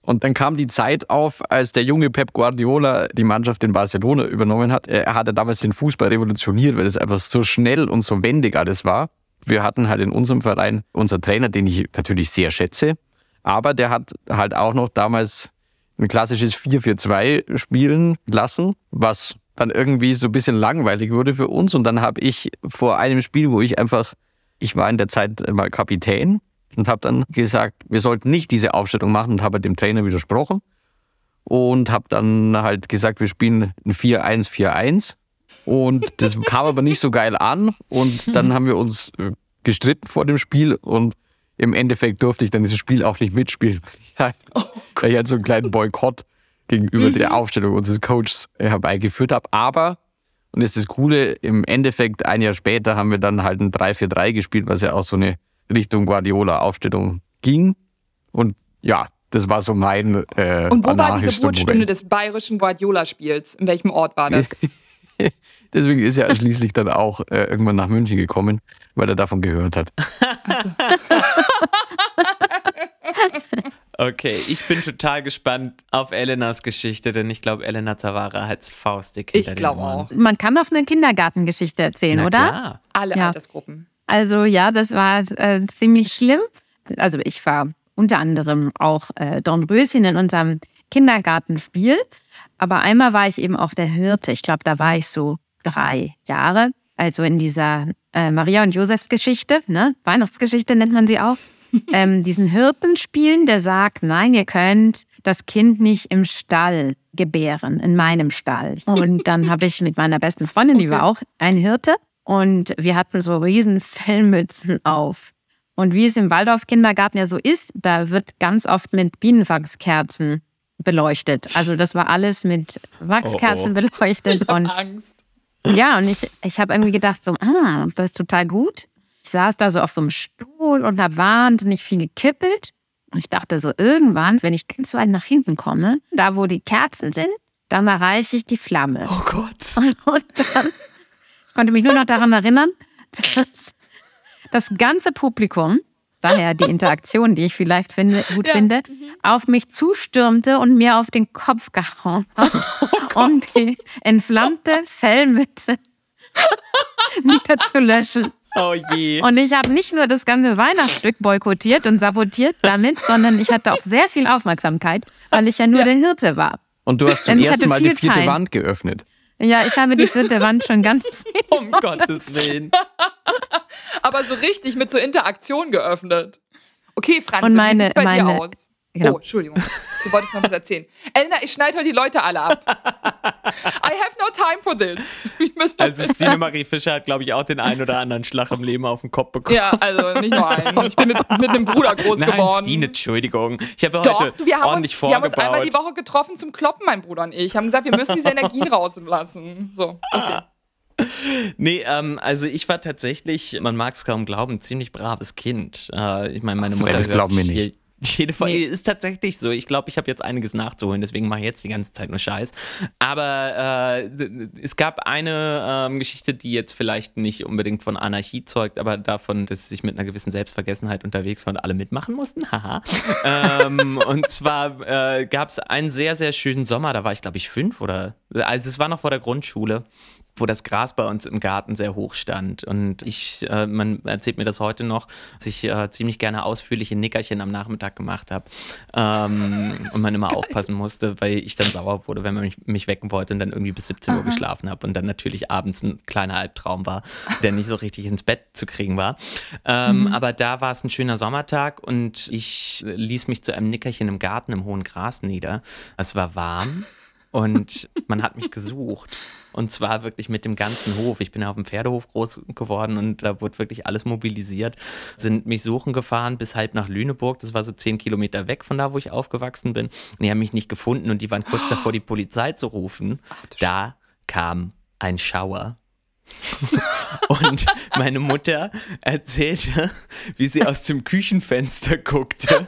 [SPEAKER 7] Und dann kam die Zeit auf, als der junge Pep Guardiola die Mannschaft in Barcelona übernommen hat. Er hatte damals den Fußball revolutioniert, weil es einfach so schnell und so wendig alles war. Wir hatten halt in unserem Verein unser Trainer, den ich natürlich sehr schätze, aber der hat halt auch noch damals ein klassisches 4-4-2 spielen lassen, was dann irgendwie so ein bisschen langweilig wurde für uns. Und dann habe ich vor einem Spiel, wo ich einfach, ich war in der Zeit mal Kapitän und habe dann gesagt, wir sollten nicht diese Aufstellung machen und habe dem Trainer widersprochen und habe dann halt gesagt, wir spielen ein 4-1-4-1 und das (laughs) kam aber nicht so geil an und dann haben wir uns äh, gestritten vor dem Spiel und im Endeffekt durfte ich dann dieses Spiel auch nicht mitspielen, (laughs) weil ich halt, weil ich halt so einen kleinen Boykott gegenüber der Aufstellung unseres Coaches äh, herbeigeführt habe. Aber, und das ist das Coole, im Endeffekt ein Jahr später haben wir dann halt ein 3-4-3 gespielt, was ja auch so eine Richtung Guardiola-Aufstellung ging. Und ja, das war so mein äh,
[SPEAKER 5] Und wo war die Geburtsstunde des bayerischen Guardiola-Spiels? In welchem Ort war das? (laughs)
[SPEAKER 7] Deswegen ist er schließlich dann auch äh, irgendwann nach München gekommen, weil er davon gehört hat. (laughs)
[SPEAKER 4] Okay, ich bin total gespannt auf Elenas Geschichte, denn ich glaube, Elena Zavara hat's faustig
[SPEAKER 5] Ich glaube auch.
[SPEAKER 6] Man kann doch eine Kindergartengeschichte erzählen,
[SPEAKER 4] Na
[SPEAKER 6] oder?
[SPEAKER 4] Klar.
[SPEAKER 5] Alle
[SPEAKER 6] Ja.
[SPEAKER 5] Altersgruppen.
[SPEAKER 6] Also ja, das war äh, ziemlich schlimm. Also ich war unter anderem auch äh, Dornröschen in unserem Kindergartenspiel. Aber einmal war ich eben auch der Hirte. Ich glaube, da war ich so drei Jahre. Also in dieser äh, Maria und Josefs Geschichte, ne? Weihnachtsgeschichte nennt man sie auch. (laughs) ähm, diesen Hirten spielen, der sagt, nein, ihr könnt das Kind nicht im Stall gebären, in meinem Stall. (laughs) Und dann habe ich mit meiner besten Freundin, die war auch ein Hirte, und wir hatten so riesen Fellmützen auf. Und wie es im Waldorf-Kindergarten ja so ist, da wird ganz oft mit Bienenwachskerzen beleuchtet. Also das war alles mit Wachskerzen beleuchtet. Und
[SPEAKER 5] Angst.
[SPEAKER 6] ja, und ich, ich habe irgendwie gedacht, so, ah, das ist total gut. Ich saß da so auf so einem Stuhl und habe wahnsinnig viel gekippelt. Und ich dachte so, irgendwann, wenn ich ganz weit nach hinten komme, da wo die Kerzen sind, dann erreiche ich die Flamme.
[SPEAKER 2] Oh Gott. (laughs)
[SPEAKER 6] Und dann, ich konnte mich nur noch daran erinnern, dass das ganze Publikum, daher die Interaktion, die ich vielleicht finde, gut finde, auf mich zustürmte und mir auf den Kopf gehauen hat, um die entflammte Fellmütze (laughs) niederzulöschen.
[SPEAKER 4] Oh je.
[SPEAKER 6] Und ich habe nicht nur das ganze Weihnachtsstück boykottiert und sabotiert damit, sondern ich hatte auch sehr viel Aufmerksamkeit, weil ich ja nur der Hirte war.
[SPEAKER 7] Und du hast zum
[SPEAKER 6] Denn
[SPEAKER 7] ersten Mal die vierte
[SPEAKER 6] Zeit.
[SPEAKER 7] Wand geöffnet.
[SPEAKER 6] Ja, ich habe die vierte Wand schon ganz (laughs)
[SPEAKER 4] Um Gottes Willen.
[SPEAKER 5] Aber so richtig mit so Interaktion geöffnet. Okay, Franz,
[SPEAKER 6] Und
[SPEAKER 5] wie
[SPEAKER 6] meine-
[SPEAKER 5] sieht's bei dir
[SPEAKER 6] meine-
[SPEAKER 5] aus?
[SPEAKER 6] Genau.
[SPEAKER 5] Oh, Entschuldigung. Du wolltest noch was erzählen. Elena, ich schneide heute die Leute alle ab. (laughs) I have no time for this. Wir müssen
[SPEAKER 4] Also Stine (laughs) Marie Fischer hat, glaube ich, auch den einen oder anderen Schlag im Leben auf den Kopf bekommen.
[SPEAKER 5] ja, also nicht nur einen. Ich bin mit, mit einem Bruder groß
[SPEAKER 4] Nein,
[SPEAKER 5] geworden.
[SPEAKER 4] Stine, Entschuldigung. Ich habe
[SPEAKER 5] Doch,
[SPEAKER 4] heute
[SPEAKER 5] du, wir haben,
[SPEAKER 4] ordentlich
[SPEAKER 5] uns, wir haben uns
[SPEAKER 4] vorgebaut.
[SPEAKER 5] einmal die Woche getroffen zum Kloppen, mein Bruder und ich. Haben gesagt, wir müssen diese Energien rauslassen. So, okay.
[SPEAKER 4] Nee, ähm, also ich war tatsächlich, man mag es kaum glauben, ein ziemlich braves Kind. Äh, ich meine, meine Mutter
[SPEAKER 7] das glauben wir
[SPEAKER 4] sich
[SPEAKER 7] nicht.
[SPEAKER 4] Je- (laughs) Jede Folge ist tatsächlich so. Ich glaube, ich habe jetzt einiges nachzuholen, deswegen mache ich jetzt die ganze Zeit nur Scheiß. Aber äh, es gab eine ähm, Geschichte, die jetzt vielleicht nicht unbedingt von Anarchie zeugt, aber davon, dass ich mit einer gewissen Selbstvergessenheit unterwegs war und alle mitmachen mussten. (laughs) Haha. ähm, und zwar äh, gab es einen sehr, sehr schönen Sommer, da war ich, glaube ich, fünf oder. Also es war noch vor der Grundschule wo das Gras bei uns im Garten sehr hoch stand. Und ich, äh, man erzählt mir das heute noch, dass ich äh, ziemlich gerne ausführliche Nickerchen am Nachmittag gemacht habe. Ähm, (laughs) und man immer aufpassen musste, weil ich dann sauer wurde, wenn man mich, mich wecken wollte und dann irgendwie bis 17 Uhr geschlafen habe und dann natürlich abends ein kleiner Albtraum war, der nicht so richtig ins Bett zu kriegen war. Ähm, Aber da war es ein schöner Sommertag und ich ließ mich zu einem Nickerchen im Garten im hohen Gras nieder. Es war warm. (laughs) Und man hat mich gesucht. Und zwar wirklich mit dem ganzen Hof. Ich bin ja auf dem Pferdehof groß geworden und da wurde wirklich alles mobilisiert. Sind mich suchen gefahren bis halb nach Lüneburg. Das war so zehn Kilometer weg von da, wo ich aufgewachsen bin. Und die haben mich nicht gefunden und die waren kurz davor, die Polizei zu rufen. Da kam ein Schauer. (laughs) Und meine Mutter erzählte, wie sie aus dem Küchenfenster guckte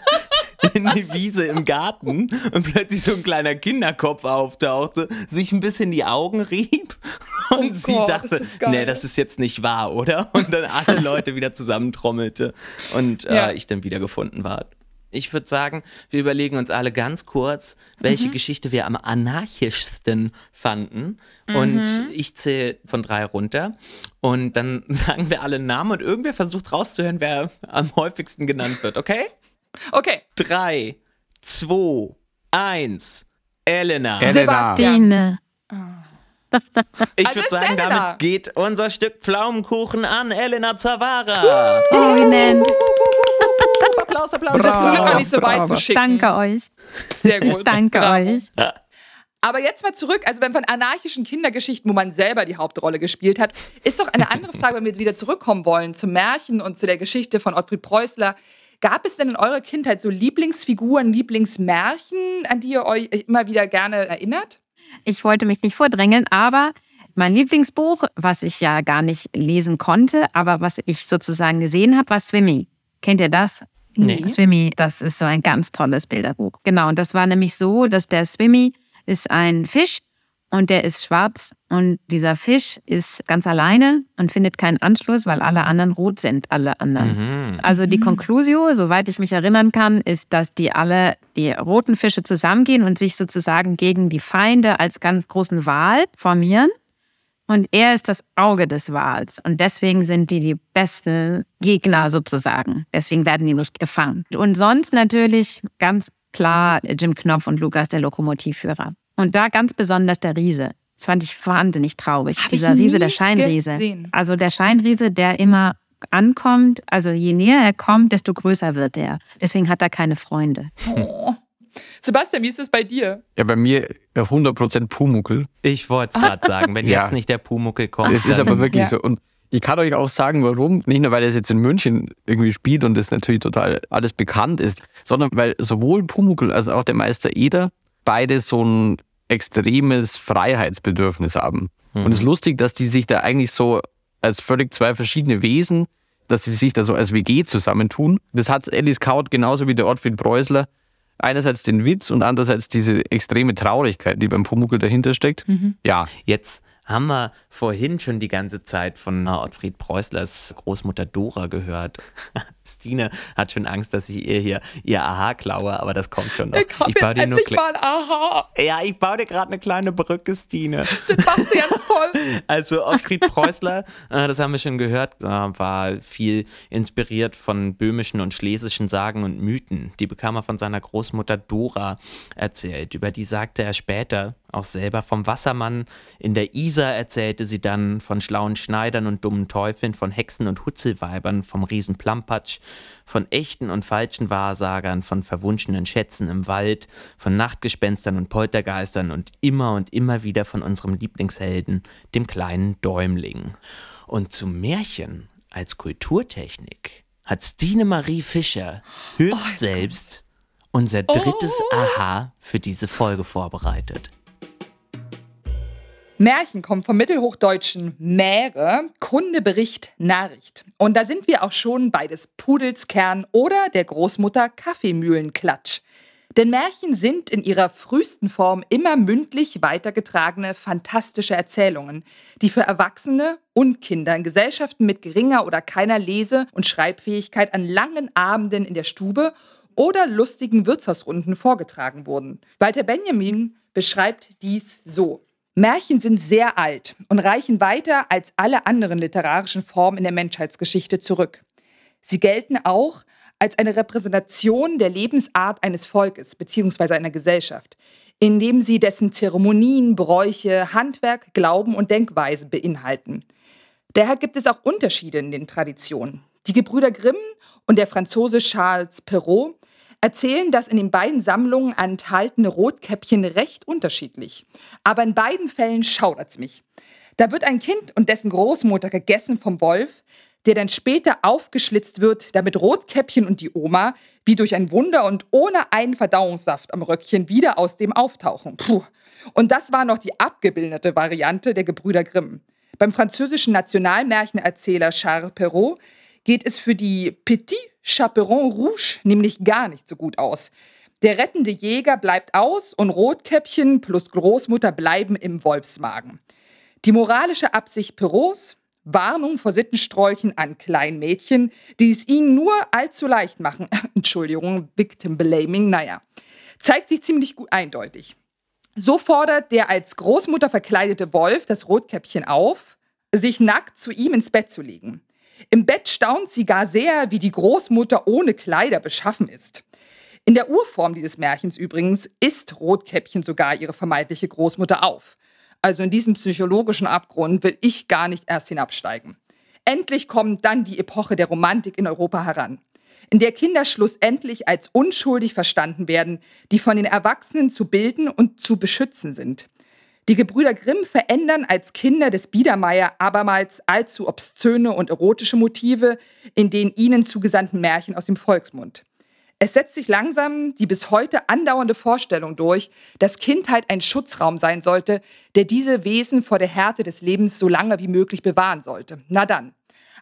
[SPEAKER 4] in die Wiese im Garten und plötzlich so ein kleiner Kinderkopf auftauchte, sich ein bisschen die Augen rieb und
[SPEAKER 5] Oh
[SPEAKER 4] sie
[SPEAKER 5] Gott,
[SPEAKER 4] dachte, nee, das ist jetzt nicht wahr, oder? Und dann alle (laughs) Leute wieder zusammentrommelte und
[SPEAKER 5] Ja.
[SPEAKER 4] äh, ich dann wieder gefunden war. Ich würde sagen, wir überlegen uns alle ganz kurz, welche Geschichte wir am anarchischsten fanden. Und ich zähle von drei runter. Und dann (laughs) sagen wir alle einen Namen und irgendwer versucht rauszuhören, wer am häufigsten genannt wird, okay?
[SPEAKER 5] Okay.
[SPEAKER 4] Drei, zwei, eins. Elena.
[SPEAKER 7] Elena.
[SPEAKER 6] Stine.
[SPEAKER 4] Ich
[SPEAKER 5] Also
[SPEAKER 4] würde sagen,
[SPEAKER 5] Elena.
[SPEAKER 4] damit geht unser Stück Pflaumenkuchen an Elena Zavara.
[SPEAKER 6] Prominent.
[SPEAKER 4] Applaus, Applaus.
[SPEAKER 5] Das ist zum Glück auch nicht so weit
[SPEAKER 7] Bravo.
[SPEAKER 5] zu schicken.
[SPEAKER 6] Danke euch.
[SPEAKER 5] Sehr
[SPEAKER 6] Ich
[SPEAKER 5] gut.
[SPEAKER 6] danke
[SPEAKER 5] Bravo.
[SPEAKER 6] euch.
[SPEAKER 5] Aber jetzt mal zurück, also wenn von anarchischen Kindergeschichten, wo man selber die Hauptrolle gespielt hat, ist doch eine andere Frage, wenn wir jetzt wieder zurückkommen wollen zum Märchen und zu der Geschichte von Ottfried Preußler. Gab es denn in eurer Kindheit so Lieblingsfiguren, Lieblingsmärchen, an die ihr euch immer wieder gerne erinnert?
[SPEAKER 6] Ich wollte mich nicht vordrängeln, aber mein Lieblingsbuch, was ich ja gar nicht lesen konnte, aber was ich sozusagen gesehen habe, war Swimmy. Kennt ihr das?
[SPEAKER 4] Nee.
[SPEAKER 6] Swimmy, das ist so ein ganz tolles Bilderbuch. Genau, und das war nämlich so, dass der Swimmy ist ein Fisch und der ist schwarz und dieser Fisch ist ganz alleine und findet keinen Anschluss, weil alle anderen rot sind, alle anderen. Also die Conclusio, soweit ich mich erinnern kann, ist, dass die alle, die roten Fische zusammengehen und sich sozusagen gegen die Feinde als ganz großen Wal formieren. Und er ist das Auge des Wals. Und deswegen sind die die besten Gegner sozusagen. Deswegen werden die nicht gefangen. Und sonst natürlich ganz klar Jim Knopf und Lukas, der Lokomotivführer. Und da ganz besonders der Riese. Das fand ich wahnsinnig traurig.
[SPEAKER 5] Hab ich
[SPEAKER 6] Dieser Riese, der Scheinriese.
[SPEAKER 5] gesehen.
[SPEAKER 6] Also der Scheinriese, der immer ankommt, also je näher er kommt, desto größer wird er. Deswegen hat er keine Freunde.
[SPEAKER 5] Oh. Sebastian, wie ist es bei dir?
[SPEAKER 7] Ja, bei mir äh, 100% Pumuckel.
[SPEAKER 4] Ich wollte es gerade sagen, wenn (laughs)
[SPEAKER 7] Ja.
[SPEAKER 4] jetzt nicht der Pumuckel kommt.
[SPEAKER 7] Es ist aber wirklich
[SPEAKER 5] Ja.
[SPEAKER 7] so. Und ich kann euch auch sagen, warum. Nicht nur, weil es jetzt in München irgendwie spielt und das natürlich total alles bekannt ist, sondern weil sowohl Pumuckl als auch der Meister Eder beide so ein extremes Freiheitsbedürfnis haben. Und es ist lustig, dass die sich da eigentlich so als völlig zwei verschiedene Wesen, dass sie sich da so als WG zusammentun. Das hat Alice Kaut genauso wie der Ottfried Preußler. Einerseits den Witz und andererseits diese extreme Traurigkeit, die beim Pumuckl dahinter steckt. Ja,
[SPEAKER 4] Jetzt haben wir vorhin schon die ganze Zeit von Ottfried Preußlers Großmutter Dora gehört. Stine hat schon Angst, dass ich ihr hier ihr Aha klaue, aber das kommt schon noch.
[SPEAKER 5] Ich hab
[SPEAKER 4] baue dir nur
[SPEAKER 5] mal ein Aha.
[SPEAKER 4] Ja, ich baue dir gerade eine kleine Brücke, Stine.
[SPEAKER 5] Das machst du ganz toll. (laughs)
[SPEAKER 4] Also Ottfried Preußler, äh, das haben wir schon gehört, äh, war viel inspiriert von böhmischen und schlesischen Sagen und Mythen. Die bekam er von seiner Großmutter Dora erzählt. Über die sagte er später auch selber vom Wassermann. In der Isar erzählte sie dann von schlauen Schneidern und dummen Teufeln, von Hexen und Hutzelweibern, vom Riesen Plampatsch, Von echten und falschen Wahrsagern, von verwunschenen Schätzen im Wald, von Nachtgespenstern und Poltergeistern und immer und immer wieder von unserem Lieblingshelden, dem kleinen Däumling. Und zum Märchen als Kulturtechnik hat Stine Marie Fischer höchst selbst unser drittes Aha für diese Folge vorbereitet.
[SPEAKER 5] Märchen kommt vom mittelhochdeutschen Mähre, Kundebericht, Nachricht. Und da sind wir auch schon bei des Pudels oder der Großmutter Kaffeemühlenklatsch. Denn Märchen sind in ihrer frühesten Form immer mündlich weitergetragene, fantastische Erzählungen, die für Erwachsene und Kinder in Gesellschaften mit geringer oder keiner Lese- und Schreibfähigkeit an langen Abenden in der Stube oder lustigen Wirtshausrunden vorgetragen wurden. Walter Benjamin beschreibt dies so. Märchen sind sehr alt und reichen weiter als alle anderen literarischen Formen in der Menschheitsgeschichte zurück. Sie gelten auch als eine Repräsentation der Lebensart eines Volkes bzw. einer Gesellschaft, indem sie dessen Zeremonien, Bräuche, Handwerk, Glauben und Denkweise beinhalten. Daher gibt es auch Unterschiede in den Traditionen. Die Gebrüder Grimm und der Franzose Charles Perrault erzählen das in den beiden Sammlungen enthaltene Rotkäppchen recht unterschiedlich. Aber in beiden Fällen schaudert's mich. Da wird ein Kind und dessen Großmutter gegessen vom Wolf, der dann später aufgeschlitzt wird, damit Rotkäppchen und die Oma wie durch ein Wunder und ohne einen Verdauungssaft am Röckchen wieder aus dem auftauchen. Puh. Und das war noch die abgebildete Variante der Gebrüder Grimm. Beim französischen Nationalmärchenerzähler Charles Perrault geht es für die Petit Chaperon Rouge nämlich gar nicht so gut aus. Der rettende Jäger bleibt aus und Rotkäppchen plus Großmutter bleiben im Wolfsmagen. Die moralische Absicht Perraults, Warnung vor Sittenstrolchen an kleinen Mädchen, die es ihnen nur allzu leicht machen, (laughs) Entschuldigung, Victim Blaming, naja, zeigt sich ziemlich gut eindeutig. So fordert der als Großmutter verkleidete Wolf das Rotkäppchen auf, sich nackt zu ihm ins Bett zu legen. Im Bett staunt sie gar sehr, wie die Großmutter ohne Kleider beschaffen ist. In der Urform dieses Märchens übrigens isst Rotkäppchen sogar ihre vermeintliche Großmutter auf. Also in diesem psychologischen Abgrund will ich gar nicht erst hinabsteigen. Endlich kommt dann die Epoche der Romantik in Europa heran, in der Kinder schlussendlich als unschuldig verstanden werden, die von den Erwachsenen zu bilden und zu beschützen sind. Die Gebrüder Grimm verändern als Kinder des Biedermeier abermals allzu obszöne und erotische Motive in den ihnen zugesandten Märchen aus dem Volksmund. Es setzt sich langsam die bis heute andauernde Vorstellung durch, dass Kindheit ein Schutzraum sein sollte, der diese Wesen vor der Härte des Lebens so lange wie möglich bewahren sollte. Na dann.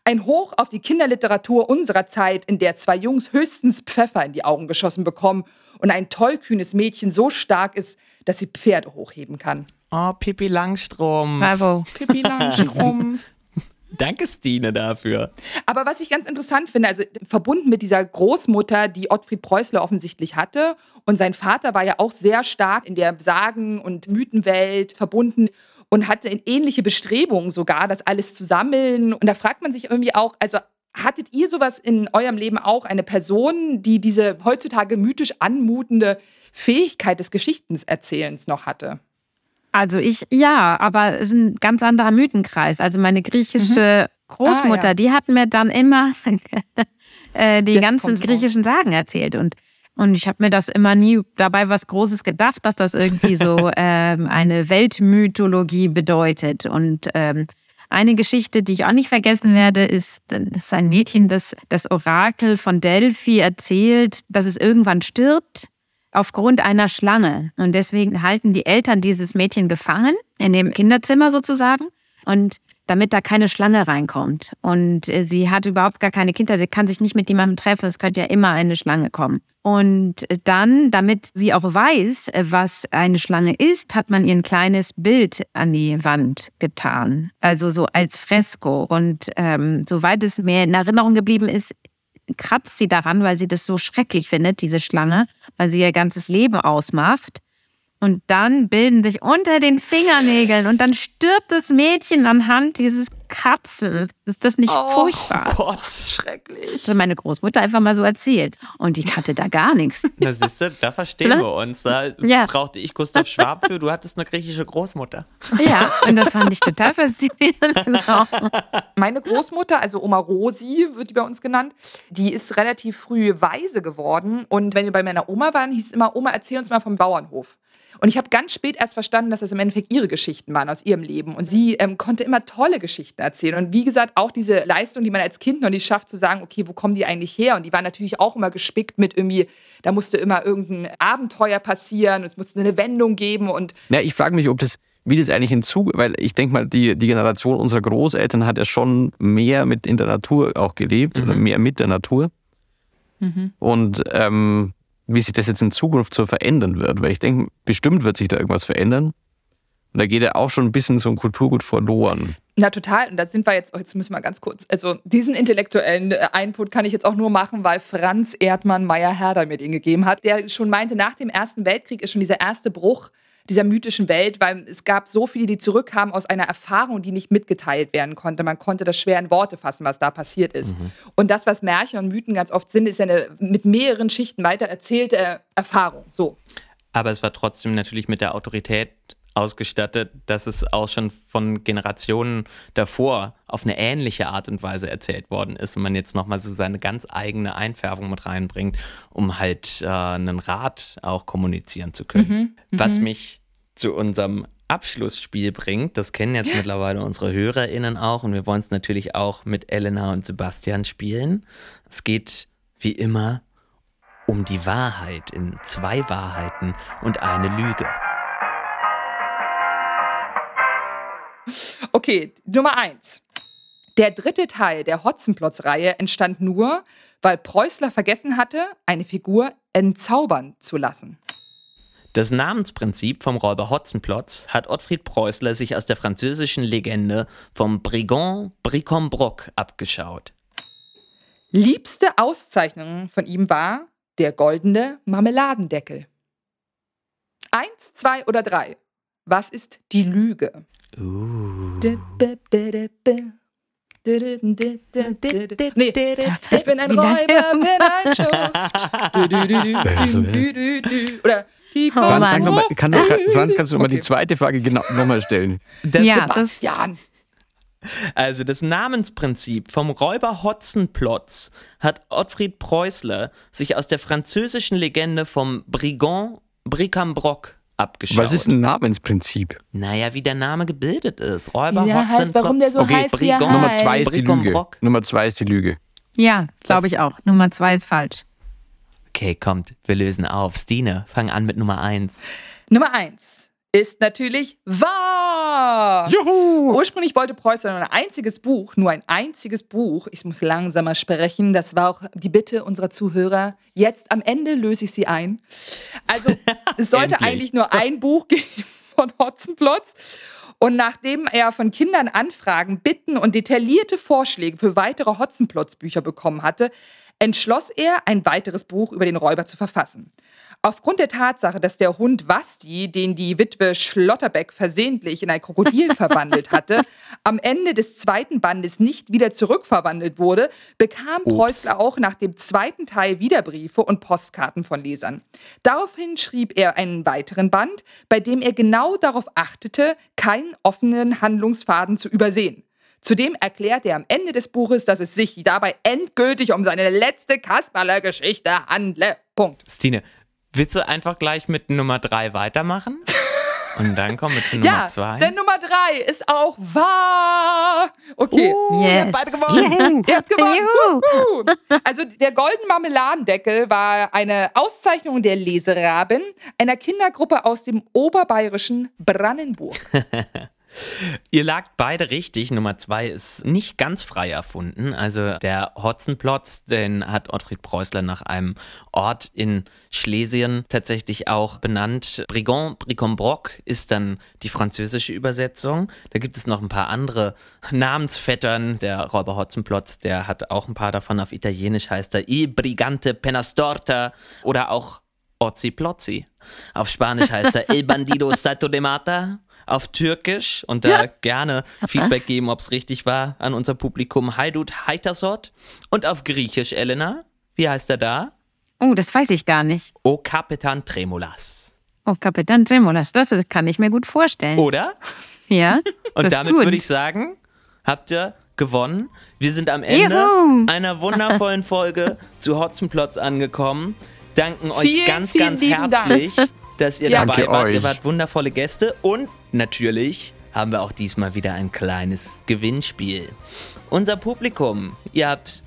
[SPEAKER 5] Ein Hoch auf die Kinderliteratur unserer Zeit, in der zwei Jungs höchstens Pfeffer in die Augen geschossen bekommen und ein tollkühnes Mädchen so stark ist, dass sie Pferde hochheben kann.
[SPEAKER 4] Oh, Pippi Langstrom.
[SPEAKER 6] Bravo.
[SPEAKER 5] Pippi Langstrumpf. (laughs)
[SPEAKER 4] Danke, Stine, dafür.
[SPEAKER 5] Aber was ich ganz interessant finde, also verbunden mit dieser Großmutter, die Ottfried Preußler offensichtlich hatte, und sein Vater war ja auch sehr stark in der Sagen- und Mythenwelt verbunden und hatte ähnliche Bestrebungen sogar, das alles zu sammeln. Und da fragt man sich irgendwie auch, also hattet ihr sowas in eurem Leben auch, eine Person, die diese heutzutage mythisch anmutende Fähigkeit des Geschichtenerzählens noch hatte?
[SPEAKER 6] Also ich, ja, aber es ist ein ganz anderer Mythenkreis. Also meine griechische Großmutter,
[SPEAKER 5] Ah, ja.
[SPEAKER 6] die hat mir dann immer (laughs) äh, die
[SPEAKER 5] Jetzt
[SPEAKER 6] ganzen griechischen Sagen erzählt. Und, und ich habe mir das immer nie dabei was Großes gedacht, dass das irgendwie so (laughs) ähm, eine Weltmythologie bedeutet. Und ähm, eine Geschichte, die ich auch nicht vergessen werde, ist, das ist ein Mädchen, das das Orakel von Delphi erzählt, dass es irgendwann stirbt aufgrund einer Schlange. Und deswegen halten die Eltern dieses Mädchen gefangen, in dem Kinderzimmer sozusagen. Und damit da keine Schlange reinkommt. Und äh, sie hat überhaupt gar keine Kinder, sie kann sich nicht mit jemandem treffen, es könnte ja immer eine Schlange kommen. Und äh, dann, damit sie auch weiß, äh, was eine Schlange ist, hat man ihr ein kleines Bild an die Wand getan. Also so als Fresko. Und ähm, soweit es mir in Erinnerung geblieben ist, kratzt sie daran, weil sie das so schrecklich findet, diese Schlange, weil sie ihr ganzes Leben ausmacht. Und dann bilden sich unter den Fingernägeln und dann stirbt das Mädchen anhand dieses Katzen. Ist das nicht
[SPEAKER 5] Oh,
[SPEAKER 6] furchtbar?
[SPEAKER 4] Gott.
[SPEAKER 5] Schrecklich.
[SPEAKER 6] Das hat meine Großmutter einfach mal so erzählt. Und ich hatte da gar nichts.
[SPEAKER 4] Na siehst du, da verstehen wir uns. Da
[SPEAKER 6] Ja.
[SPEAKER 4] brauchte ich Gustav Schwab für, du hattest eine griechische Großmutter.
[SPEAKER 6] Ja, und das fand ich total faszinierend. (laughs) Genau.
[SPEAKER 5] Meine Großmutter, also Oma Rosi, wird die bei uns genannt, die ist relativ früh weise geworden. Und wenn wir bei meiner Oma waren, hieß es immer, Oma, erzähl uns mal vom Bauernhof. Und ich habe ganz spät erst verstanden, dass das im Endeffekt ihre Geschichten waren aus ihrem Leben. Und sie ähm, konnte immer tolle Geschichten erzählen. Und wie gesagt, auch diese Leistung, die man als Kind noch nicht schafft, zu sagen, okay, wo kommen die eigentlich her? Und die war natürlich auch immer gespickt mit irgendwie, da musste immer irgendein Abenteuer passieren, und es musste eine Wendung geben. Und
[SPEAKER 7] Ja, ich frage mich, ob das, wie das eigentlich hinzu, weil ich denke mal, die, die Generation unserer Großeltern hat ja schon mehr mit in der Natur auch gelebt oder mehr mit der Natur. Und ähm, wie sich das jetzt in Zukunft so verändern wird, weil ich denke, bestimmt wird sich da irgendwas verändern. Und da geht ja auch schon ein bisschen so ein Kulturgut verloren.
[SPEAKER 5] Na total. Und da sind wir jetzt, oh, jetzt müssen wir ganz kurz, also diesen intellektuellen äh, Input kann ich jetzt auch nur machen, weil Franz Erdmann Meyer-Herder mir den gegeben hat, der schon meinte, nach dem Ersten Weltkrieg ist schon dieser erste Bruch dieser mythischen Welt, weil es gab so viele, die zurückkamen aus einer Erfahrung, die nicht mitgeteilt werden konnte. Man konnte das schwer in Worte fassen, was da passiert ist. Und das, was Märchen und Mythen ganz oft sind, ist ja eine mit mehreren Schichten weiter erzählte Erfahrung. So.
[SPEAKER 4] Aber es war trotzdem natürlich mit der Autorität ausgestattet, dass es auch schon von Generationen davor auf eine ähnliche Art und Weise erzählt worden ist und man jetzt nochmal so seine ganz eigene Einfärbung mit reinbringt, um halt äh, einen Rat auch kommunizieren zu können. Was mich zu unserem Abschlussspiel bringt, das kennen jetzt mittlerweile unsere HörerInnen auch und wir wollen es natürlich auch mit Elena und Sebastian spielen. Es geht wie immer um die Wahrheit in zwei Wahrheiten und eine Lüge.
[SPEAKER 5] Okay, Nummer eins. Der dritte Teil der Hotzenplotz-Reihe entstand nur, weil Preußler vergessen hatte, eine Figur entzaubern zu lassen.
[SPEAKER 4] Das Namensprinzip vom Räuber Hotzenplotz hat Ottfried Preußler sich aus der französischen Legende vom Brigand Bricombrocq abgeschaut.
[SPEAKER 5] Liebste Auszeichnung von ihm war der goldene Marmeladendeckel. Eins, zwei oder drei. Was ist die Lüge?
[SPEAKER 4] Uh.
[SPEAKER 5] Nee, ich bin ein? Räuber, bin ein Schuft. (laughs) Oder die
[SPEAKER 6] Oh
[SPEAKER 7] Franz, sag noch mal, kann, (laughs) Franz, kannst du noch mal
[SPEAKER 5] Okay.
[SPEAKER 7] die zweite Frage genau nochmal stellen?
[SPEAKER 4] Das
[SPEAKER 6] Ja, das,
[SPEAKER 5] Sebastian.
[SPEAKER 4] Also das Namensprinzip vom Räuber Hotzenplotz hat Ottfried Preußler sich aus der französischen Legende vom Brigand Bricambroc abgeschaut.
[SPEAKER 7] Was ist ein Namensprinzip?
[SPEAKER 4] Naja, wie der Name gebildet ist. Räuber
[SPEAKER 5] der heißt,
[SPEAKER 4] Hotzenplotz.
[SPEAKER 5] warum der so
[SPEAKER 7] Okay,
[SPEAKER 5] heißt, wie er.
[SPEAKER 7] Nummer
[SPEAKER 5] heißt.
[SPEAKER 7] zwei ist die Lüge.
[SPEAKER 4] Bricombrocq.
[SPEAKER 7] Nummer zwei ist die Lüge.
[SPEAKER 6] ja, glaube ich auch. Nummer zwei ist falsch.
[SPEAKER 4] Okay, kommt, wir lösen auf. Stine, fang an mit Nummer eins.
[SPEAKER 5] Nummer eins ist natürlich wahr.
[SPEAKER 7] Juhu!
[SPEAKER 5] Ursprünglich wollte Preußer nur ein einziges Buch, nur ein einziges Buch. Ich muss langsamer sprechen. Das war auch die Bitte unserer Zuhörer. Jetzt am Ende löse ich sie ein. Also (laughs) es sollte eigentlich nur ein Buch (laughs) geben von Hotzenplotz. Und nachdem er von Kindern Anfragen, Bitten und detaillierte Vorschläge für weitere Hotzenplotz-Bücher bekommen hatte, entschloss er, ein weiteres Buch über den Räuber zu verfassen. Aufgrund der Tatsache, dass der Hund Wasti, den die Witwe Schlotterbeck versehentlich in ein Krokodil (laughs) verwandelt hatte, am Ende des zweiten Bandes nicht wieder zurückverwandelt wurde, bekam
[SPEAKER 4] Ups.
[SPEAKER 5] Preußler auch nach dem zweiten Teil wieder Briefe und Postkarten von Lesern. Daraufhin schrieb er einen weiteren Band, bei dem er genau darauf achtete, keinen offenen Handlungsfaden zu übersehen. Zudem erklärt er am Ende des Buches, dass es sich dabei endgültig um seine letzte Kasperler-Geschichte handle. Punkt.
[SPEAKER 4] Stine, willst du einfach gleich mit Nummer drei weitermachen? (laughs) Und dann kommen wir zu Nummer
[SPEAKER 5] ja,
[SPEAKER 4] zwei.
[SPEAKER 5] denn Nummer drei ist auch wahr. Okay.
[SPEAKER 6] Yes.
[SPEAKER 4] beide gewonnen.
[SPEAKER 5] Ihr habt gewonnen.
[SPEAKER 6] Juhu.
[SPEAKER 5] Also der goldene Marmeladendeckel war eine Auszeichnung der Leseraben einer Kindergruppe aus dem oberbayerischen Brandenburg. (laughs)
[SPEAKER 4] Ihr lagt beide richtig. Nummer zwei ist nicht ganz frei erfunden. Also der Hotzenplotz, den hat Ottfried Preußler nach einem Ort in Schlesien tatsächlich auch benannt. Brigand Bricombrocq ist dann die französische Übersetzung. Da gibt es noch ein paar andere Namensvettern. Der Räuber Hotzenplotz, der hat auch ein paar davon auf Italienisch heißt er I Brigante Penastorta oder auch Otzi Plotzi. Auf Spanisch heißt er El Bandido Salto de Mata. Auf Türkisch und da gerne Feedback geben, ob es richtig war an unser Publikum. Hajdut Heitersot. Und auf Griechisch, Elena, wie heißt er da?
[SPEAKER 6] Oh, das weiß ich gar nicht.
[SPEAKER 4] O Kapitan Tremolas.
[SPEAKER 6] Oh, Kapitän Tremolas, das kann ich mir gut vorstellen.
[SPEAKER 4] Oder? (laughs)
[SPEAKER 6] Ja,
[SPEAKER 4] Und damit würde ich sagen, habt ihr gewonnen. Wir sind am Ende
[SPEAKER 6] Juhu.
[SPEAKER 4] einer wundervollen (laughs) Folge zu Hotzenplotz angekommen. Danken euch
[SPEAKER 5] Vielen,
[SPEAKER 4] ganz,
[SPEAKER 5] vielen
[SPEAKER 4] ganz herzlich, dass ihr
[SPEAKER 5] Ja.
[SPEAKER 4] dabei
[SPEAKER 7] Danke
[SPEAKER 4] wart. Ihr
[SPEAKER 7] euch.
[SPEAKER 4] wart wundervolle Gäste und natürlich haben wir auch diesmal wieder ein kleines Gewinnspiel. Unser Publikum, ihr habt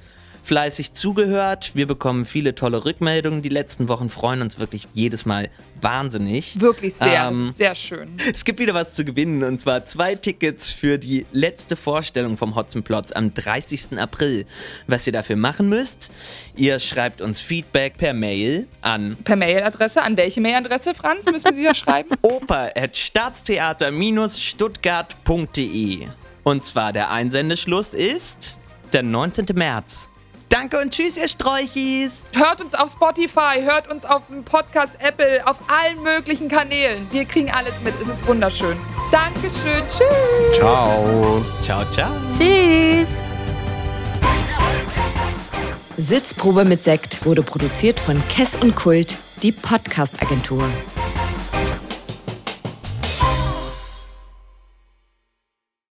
[SPEAKER 4] fleißig zugehört. Wir bekommen viele tolle Rückmeldungen. Die letzten Wochen freuen uns wirklich jedes Mal wahnsinnig.
[SPEAKER 5] Wirklich sehr.
[SPEAKER 4] Ähm,
[SPEAKER 5] sehr schön.
[SPEAKER 4] es gibt wieder was zu gewinnen und zwar zwei Tickets für die letzte Vorstellung vom Hotzenplotz am 30. April. Was ihr dafür machen müsst, ihr schreibt uns Feedback per Mail an
[SPEAKER 5] Per Mailadresse. An welche Mailadresse, Franz, müssen wir sie da schreiben? (laughs)
[SPEAKER 4] oper.staatstheater-stuttgart.de und zwar der Einsendeschluss ist der 19. März. Danke und tschüss, ihr Sträuchis!
[SPEAKER 5] Hört uns auf Spotify, hört uns auf dem Podcast Apple, auf allen möglichen Kanälen. Wir kriegen alles mit. Es ist wunderschön. Dankeschön. Tschüss.
[SPEAKER 7] Ciao.
[SPEAKER 4] Ciao, ciao!
[SPEAKER 6] Tschüss.
[SPEAKER 3] Sitzprobe mit Sekt wurde produziert von Kess und Kult, die Podcast-Agentur.